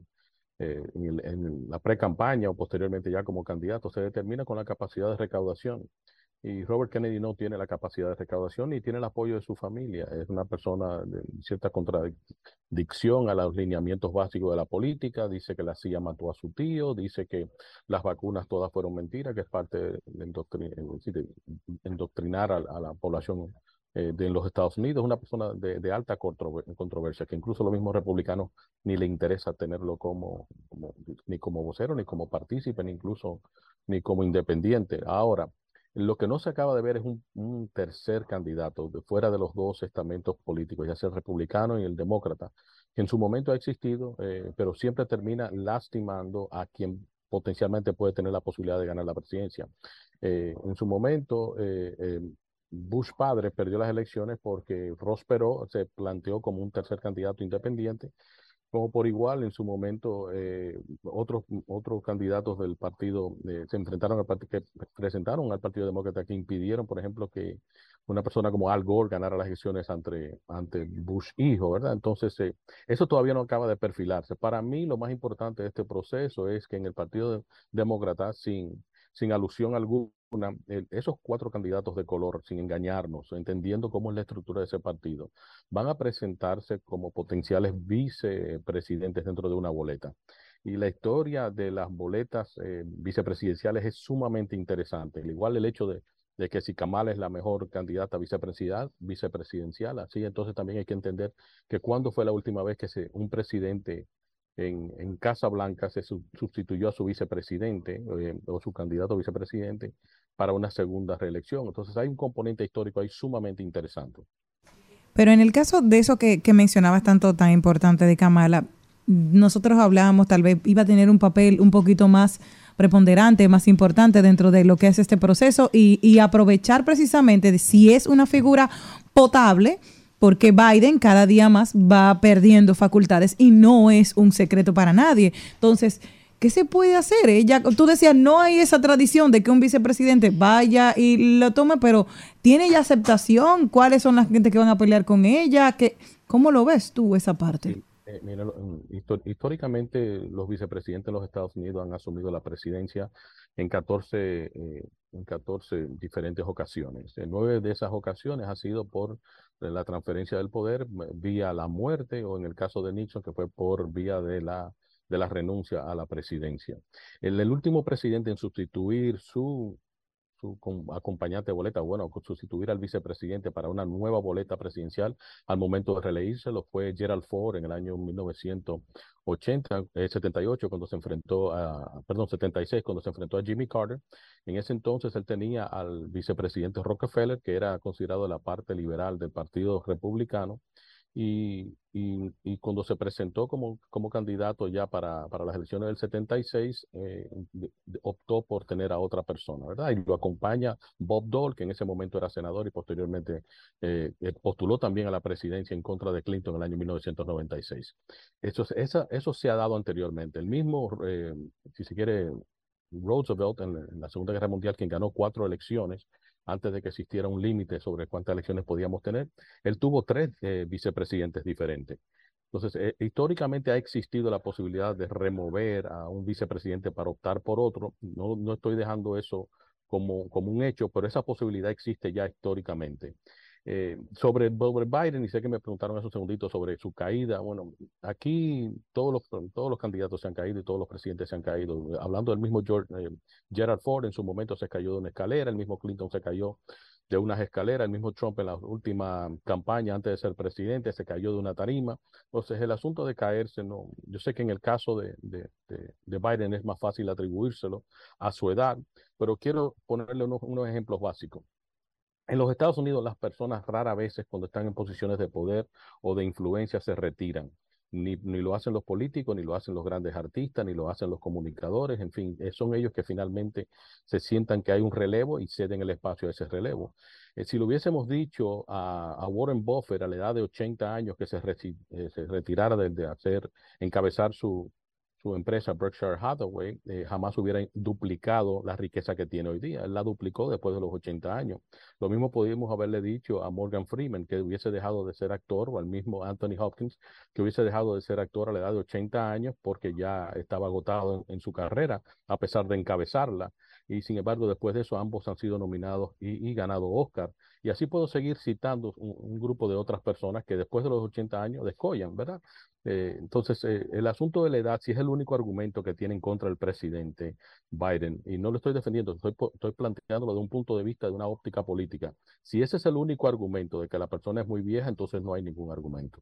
eh, en, el- en la pre-campaña o posteriormente ya como candidato, se determina con la capacidad de recaudación. Y Robert Kennedy no tiene la capacidad de recaudación ni tiene el apoyo de su familia. Es una persona de cierta contradicción a los lineamientos básicos de la política. Dice que la CIA mató a su tío, dice que las vacunas todas fueron mentiras, que es parte de, endoctri- es decir, de endoctrinar a, la población eh, de los Estados Unidos. Una persona de, alta controver- controversia, que incluso los mismos republicanos ni le interesa tenerlo como, como- ni como vocero, ni como partícipe, ni incluso ni como independiente. Ahora, lo que no se acaba de ver es un, tercer candidato de fuera de los dos estamentos políticos, ya sea el republicano y el demócrata, que en su momento ha existido, eh, pero siempre termina lastimando a quien potencialmente puede tener la posibilidad de ganar la presidencia. Eh, en su momento, eh, Bush padre perdió las elecciones porque Ross Perot se planteó como un tercer candidato independiente como por igual en su momento eh, otros otros candidatos del partido eh, se enfrentaron al partido que presentaron al Partido Demócrata que impidieron, por ejemplo, que una persona como Al Gore ganara las elecciones ante, ante Bush hijo, ¿verdad? Entonces, eh, eso todavía no acaba de perfilarse. Para mí, lo más importante de este proceso es que en el Partido de- Demócrata, sin, sin alusión alguna, esos cuatro candidatos de color, sin engañarnos, entendiendo cómo es la estructura de ese partido, van a presentarse como potenciales vicepresidentes dentro de una boleta. Y la historia de las boletas eh, vicepresidenciales es sumamente interesante. Al igual el hecho de, de que si Kamala es la mejor candidata vicepresidencial, vicepresidencial, así entonces también hay que entender que cuándo fue la última vez que se, un presidente en, Casa Blanca se su- sustituyó a su vicepresidente eh, o su candidato a vicepresidente para una segunda reelección. Entonces hay un componente histórico ahí sumamente interesante. Pero en el caso de eso que, que mencionabas tanto tan importante de Kamala, nosotros hablábamos, tal vez iba a tener un papel un poquito más preponderante, más importante dentro de lo que es este proceso y, y aprovechar precisamente de si es una figura potable, porque Biden cada día más va perdiendo facultades y no es un secreto para nadie. Entonces, ¿qué se puede hacer? Ella, tú decías, no hay esa tradición de que un vicepresidente vaya y lo tome, pero ¿tiene ya aceptación? ¿Cuáles son las gente que van a pelear con ella? ¿Qué, ¿Cómo lo ves tú esa parte? Eh, mira, mm, históricamente los vicepresidentes de los Estados Unidos han asumido la presidencia en 14, eh, en 14 diferentes ocasiones. En nueve de esas ocasiones ha sido por la transferencia del poder vía la muerte o en el caso de Nixon que fue por vía de la, de la renuncia a la presidencia. El, el último presidente en sustituir su su com- acompañante boleta, bueno, sustituir al vicepresidente para una nueva boleta presidencial al momento de reelegírselo fue Gerald Ford en el año 1980, eh, 78, cuando se enfrentó a, perdón, 76, cuando se enfrentó a Jimmy Carter. En ese entonces él tenía al vicepresidente Rockefeller, que era considerado la parte liberal del Partido Republicano, y, y, y cuando se presentó como, como candidato ya para, para las elecciones del 76, eh, optó por tener a otra persona, ¿verdad? Y lo acompaña Bob Dole, que en ese momento era senador y posteriormente eh, eh, postuló también a la presidencia en contra de Clinton en el año 1996. Eso, es- esa, eso se ha dado anteriormente. El mismo, eh, si se quiere, Roosevelt en la Segunda Guerra Mundial, quien ganó cuatro elecciones, antes de que existiera un límite sobre cuántas elecciones podíamos tener, él tuvo tres eh, vicepresidentes diferentes. Entonces, eh, históricamente ha existido la posibilidad de remover a un vicepresidente para optar por otro. No, no estoy dejando eso como, como un hecho, pero esa posibilidad existe ya históricamente. Eh, sobre, sobre Biden, y sé que me preguntaron hace un segundito sobre su caída. Bueno, aquí todos los, todos los candidatos se han caído y todos los presidentes se han caído. Hablando del mismo George, eh, Gerald Ford, en su momento se cayó de una escalera, el mismo Clinton se cayó de unas escaleras, el mismo Trump en la última campaña antes de ser presidente se cayó de una tarima. Entonces, el asunto de caerse, no, yo sé que en el caso de, de, de, de Biden es más fácil atribuírselo a su edad, pero quiero ponerle unos, unos ejemplos básicos. En los Estados Unidos las personas rara veces cuando están en posiciones de poder o de influencia se retiran. Ni, ni lo hacen los políticos, ni lo hacen los grandes artistas, ni lo hacen los comunicadores, en fin, eh, son ellos que finalmente se sientan que hay un relevo y ceden el espacio a ese relevo. Eh, si lo hubiésemos dicho a, Warren Buffett a la edad de 80 años que se, eh, retirara de, de hacer, encabezar su, su empresa Berkshire Hathaway, eh, jamás hubiera duplicado la riqueza que tiene hoy día. Él la duplicó después de los 80 años. Lo mismo podríamos haberle dicho a Morgan Freeman, que hubiese dejado de ser actor, o al mismo Anthony Hopkins, que hubiese dejado de ser actor a la edad de 80 años porque ya estaba agotado en, en su carrera, a pesar de encabezarla. Y sin embargo, después de eso, ambos han sido nominados y, ganado Oscar. Y así puedo seguir citando un, grupo de otras personas que después de los 80 años descollan, ¿verdad? Eh, entonces, eh, el asunto de la edad, si es el único argumento que tiene en contra el presidente Biden, y no lo estoy defendiendo, estoy, estoy planteándolo de un punto de vista de una óptica política. Si ese es el único argumento de que la persona es muy vieja, entonces no hay ningún argumento.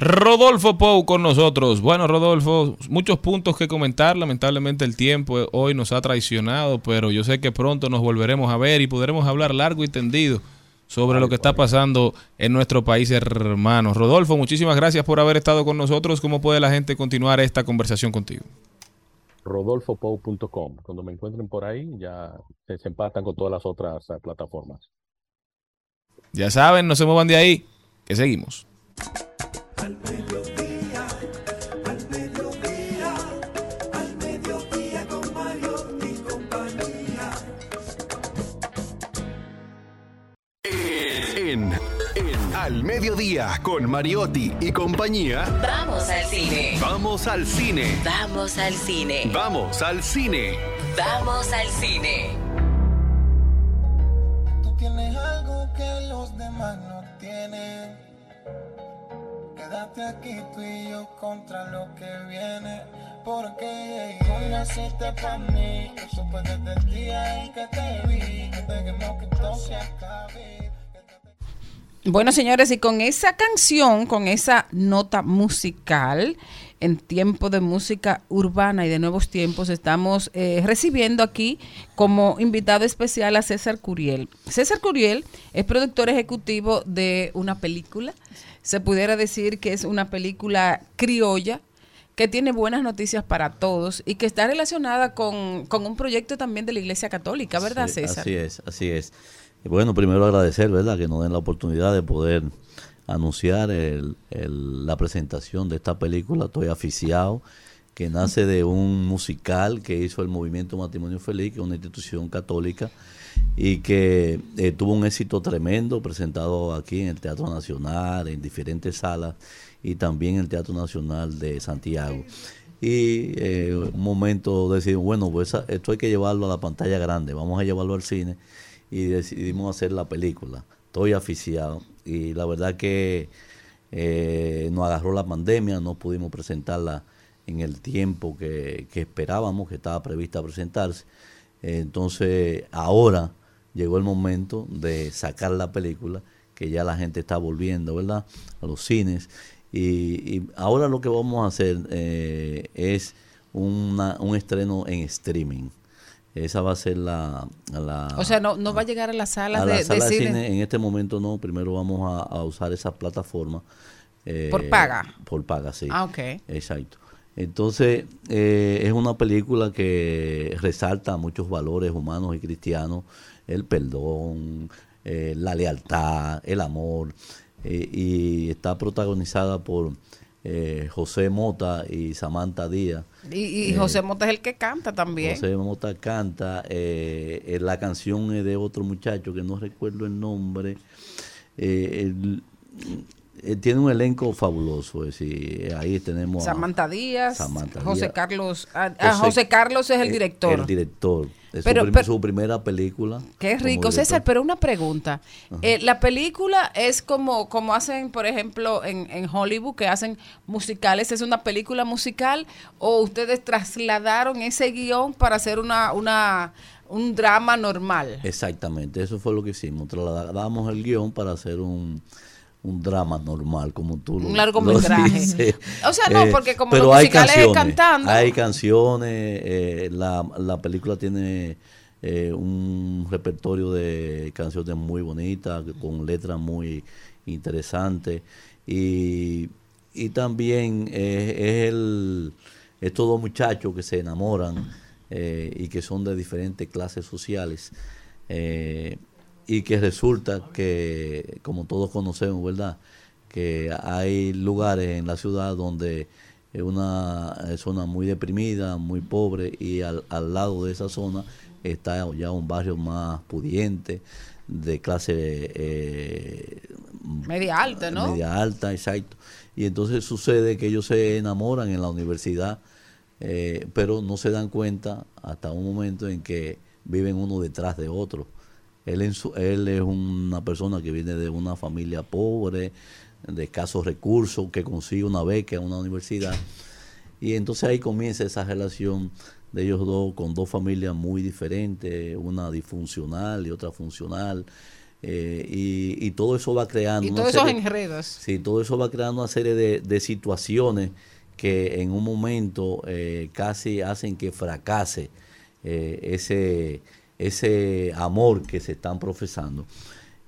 Rodolfo Pou con nosotros. Bueno, Rodolfo, muchos puntos que comentar. Lamentablemente el tiempo hoy nos ha traicionado, pero yo sé que pronto nos volveremos a ver y podremos hablar largo y tendido sobre lo que está pasando en nuestro país, hermano. Rodolfo, muchísimas gracias por haber estado con nosotros. ¿Cómo puede la gente continuar esta conversación contigo? rodolfopou.com. Cuando me encuentren por ahí, ya se, se empatan con todas las otras eh, plataformas. Ya saben, no se muevan de ahí, que seguimos. Al mediodía, al mediodía con Mario y compañía. En, en Al Mediodía con Mariotti y compañía. Vamos al cine. Vamos al cine. Vamos al cine. Vamos al cine. Vamos al cine. Tú tienes algo que los demás no tienen. Quédate aquí tú contra lo que viene. Porque tú naciste para mí. Desde el día que te vi. Que. Bueno, señores, y con esa canción, con esa nota musical, en tiempo de música urbana y de nuevos tiempos, estamos eh, recibiendo aquí como invitado especial a César Curiel. César Curiel es productor ejecutivo de una película. Se pudiera decir que es una película criolla, que tiene buenas noticias para todos y que está relacionada con, con un proyecto también de la Iglesia Católica, ¿verdad, Sí, César? Así es, así es. Bueno, primero agradecer, ¿verdad?, que nos den la oportunidad de poder anunciar el- el- la presentación de esta película, Estoy Aficiado, que nace de un musical que hizo el Movimiento Matrimonio Feliz, que es una institución católica, y que eh, tuvo un éxito tremendo, presentado aquí en el Teatro Nacional, en diferentes salas, y también en el Teatro Nacional de Santiago. Y eh, un momento decidimos, bueno, pues esto hay que llevarlo a la pantalla grande, vamos a llevarlo al cine y decidimos hacer la película. Estoy aficiado y la verdad que eh, nos agarró la pandemia, no pudimos presentarla en el tiempo que, que esperábamos, que estaba prevista presentarse. Entonces, ahora llegó el momento de sacar la película, que ya la gente está volviendo, ¿verdad? A los cines. Y, y ahora lo que vamos a hacer eh, es una- un estreno en streaming. Esa va a ser la... la O sea, no, no va a llegar a las salas a de, la de sala de cine. cine en este momento no, primero vamos a, a usar esa plataforma. eh, Por paga. Por paga, sí. Ah, ok. Exacto. Entonces, eh, es una película que resalta muchos valores humanos y cristianos, el perdón, eh, la lealtad, el amor, eh, y está protagonizada por eh, José Mota y Samantha Díaz. Y, y José Mota es el que canta también. José Mota canta, la canción es de otro muchacho que no recuerdo el nombre. El- eh, tiene un elenco fabuloso, es decir, ahí tenemos a Samantha Díaz, Samantha José Díaz. Carlos. ah, ah, José, Carlos es el director. El director. Es Pero- su, prim- pero- su primera película. Qué rico. César, pero una pregunta. Eh, la película es como, como hacen, por ejemplo, en, en Hollywood, que hacen musicales, ¿es una película musical o ustedes trasladaron ese guion para hacer una, una, un drama normal? Exactamente, eso fue lo que hicimos. Trasladamos el guion para hacer un, un drama normal, como tú lo Un largometraje. O sea, no, Eh, porque como pero los hay musicales es canciones, cantando. Hay canciones, eh, la, la película tiene eh, un repertorio de canciones muy bonitas, con letras muy interesantes. Y, y también eh, es el estos dos muchachos que se enamoran y que son de diferentes clases sociales eh, y que resulta que, como todos conocemos, ¿verdad? Que hay lugares en la ciudad donde es una zona muy deprimida, muy pobre y al, al lado de esa zona está ya un barrio más pudiente, de clase eh, Media alta, ¿no? media alta, exacto. Y entonces sucede que ellos se enamoran en la universidad, eh, pero no se dan cuenta hasta un momento en que viven uno detrás de otro. Él, en su- él es una persona que viene de una familia pobre, de escasos recursos, que consigue una beca en una universidad. Y entonces ahí comienza esa relación de ellos dos con dos familias muy diferentes, una disfuncional y otra funcional. eh, y, y todo eso va creando. Y todos esos enredos. Sí, todo eso va creando una serie de, de situaciones que en un momento eh, casi hacen que fracase eh, ese, ese amor que se están profesando.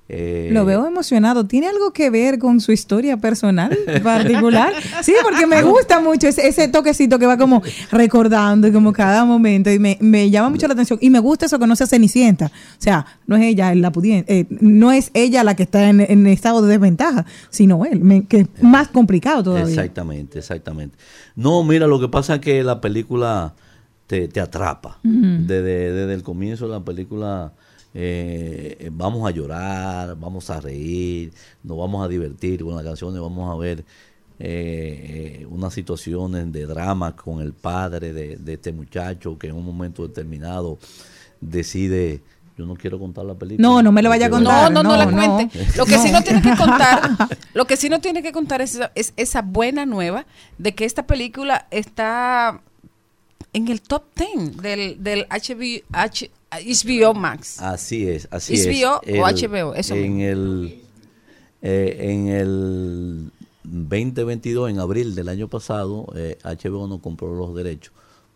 Eh, Lo veo emocionado. ¿Tiene algo que ver con su historia personal particular? Sí, porque me gusta mucho ese, ese toquecito que va como recordando y como cada momento y me, me llama mucho la atención. Y me gusta eso que no se cenicienta. O sea, no es ella la pudiente, no es ella la que está en, en estado de desventaja, sino él, me- que es más complicado todavía. Exactamente, exactamente. No, mira, lo que pasa es que la película te, te atrapa. Desde, desde el comienzo de la película eh, vamos a llorar, vamos a reír, nos vamos a divertir con las canciones, vamos a ver eh, eh, unas situaciones de drama con el padre de, de este muchacho que en un momento determinado decide... Yo no quiero contar la película. No, no me lo vaya a contar. No, no, no, No, la no. cuente. Lo que sí No. no tiene que contar, lo que sí no tiene que contar es esa, es esa buena nueva de que esta película está en el top 10 del, del HBO, H- HBO Max. Así es, así HBO es. o HBO, eso en mismo. el eh, en el 2022, en abril del año pasado, eh, HBO nos compró los derechos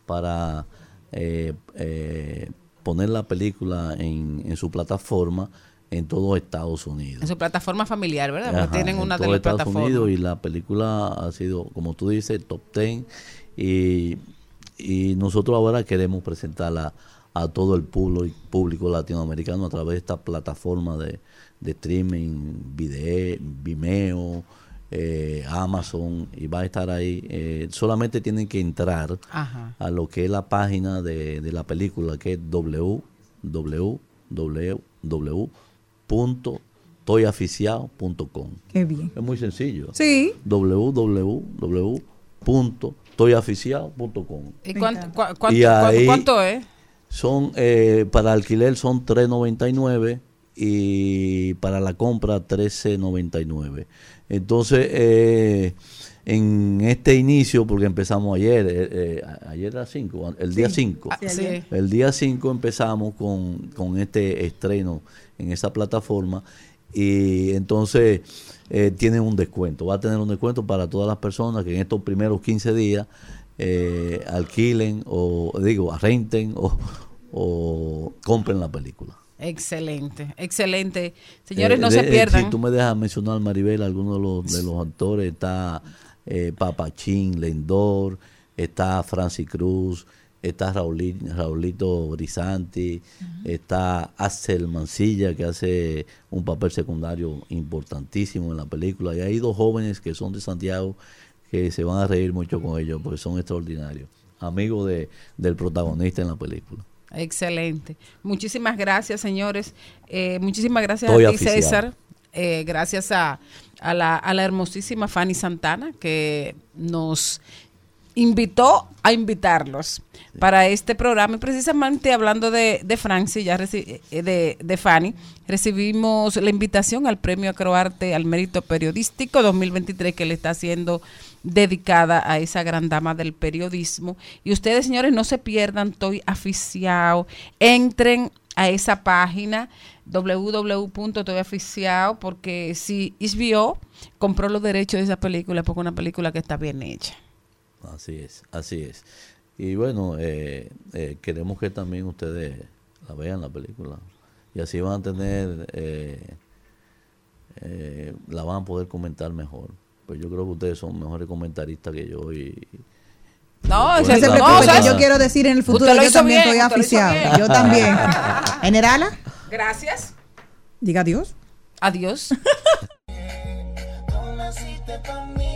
para eh, eh, poner la película en, en su plataforma en todo Estados Unidos. En su plataforma familiar, ¿verdad? Ajá, tienen en una de todo las Estados plataformas. Unidos y la película ha sido, como tú dices, top 10 y, y nosotros ahora queremos presentarla a todo el público, público latinoamericano a través de esta plataforma de, de streaming, video, Vimeo, eh, Amazon y va a estar ahí. Eh, solamente tienen que entrar Ajá. a lo que es la página de, de la película que es www.toyaficiado.com. Qué bien. Es muy sencillo. Sí. www.toyaficiado.com. ¿Y cuánto, Y ahí cuánto es? Son, eh, para alquiler son 3.99 y para la compra 13.99. Entonces, eh, en este inicio, porque empezamos ayer, eh, eh, ayer era 5, el día Sí. 5. Ah, sí, ayer. El día 5 empezamos con, con este estreno en esa plataforma y entonces eh, tienen un descuento. Va a tener un descuento para todas las personas que en estos primeros 15 días eh, alquilen o digo, renten o, o compren la película. Excelente, excelente. Señores, Eh, no de- se eh, pierdan. Si tú me dejas mencionar, Maribel, algunos de los, de los actores, está eh, Papachín, Lendor, está Francis Cruz, está Raulí- Raulito Brisanti, está Axel Mancilla, que hace un papel secundario importantísimo en la película, y hay dos jóvenes que son de Santiago que se van a reír mucho con ellos porque son extraordinarios, amigos de, del protagonista en la película. Excelente. Muchísimas gracias, señores. Eh, muchísimas gracias Estoy a ti. César. Eh, gracias a, a la, a la hermosísima Fanny Santana que nos invitó a invitarlos para este programa. Y precisamente hablando de, de Franci, ya reci- eh, de, de Fanny, recibimos la invitación al premio Acroarte al mérito periodístico 2023 que le está haciendo dedicada a esa gran dama del periodismo. Y ustedes señores no se pierdan, estoy aficiado, entren a esa página www.toyaficiado porque si HBO compró los derechos de esa película porque es una película que está bien hecha. Así es, así es. Y bueno, eh, eh, queremos que también ustedes la vean la película. Y así van a tener, eh, eh, la van a poder comentar mejor. Pues yo creo que ustedes son mejores comentaristas que yo y... No, y No se preocupe, que yo quiero decir en el futuro, yo también bien, estoy aficiado. Yo también. Generala, Gracias. diga adiós. Adiós.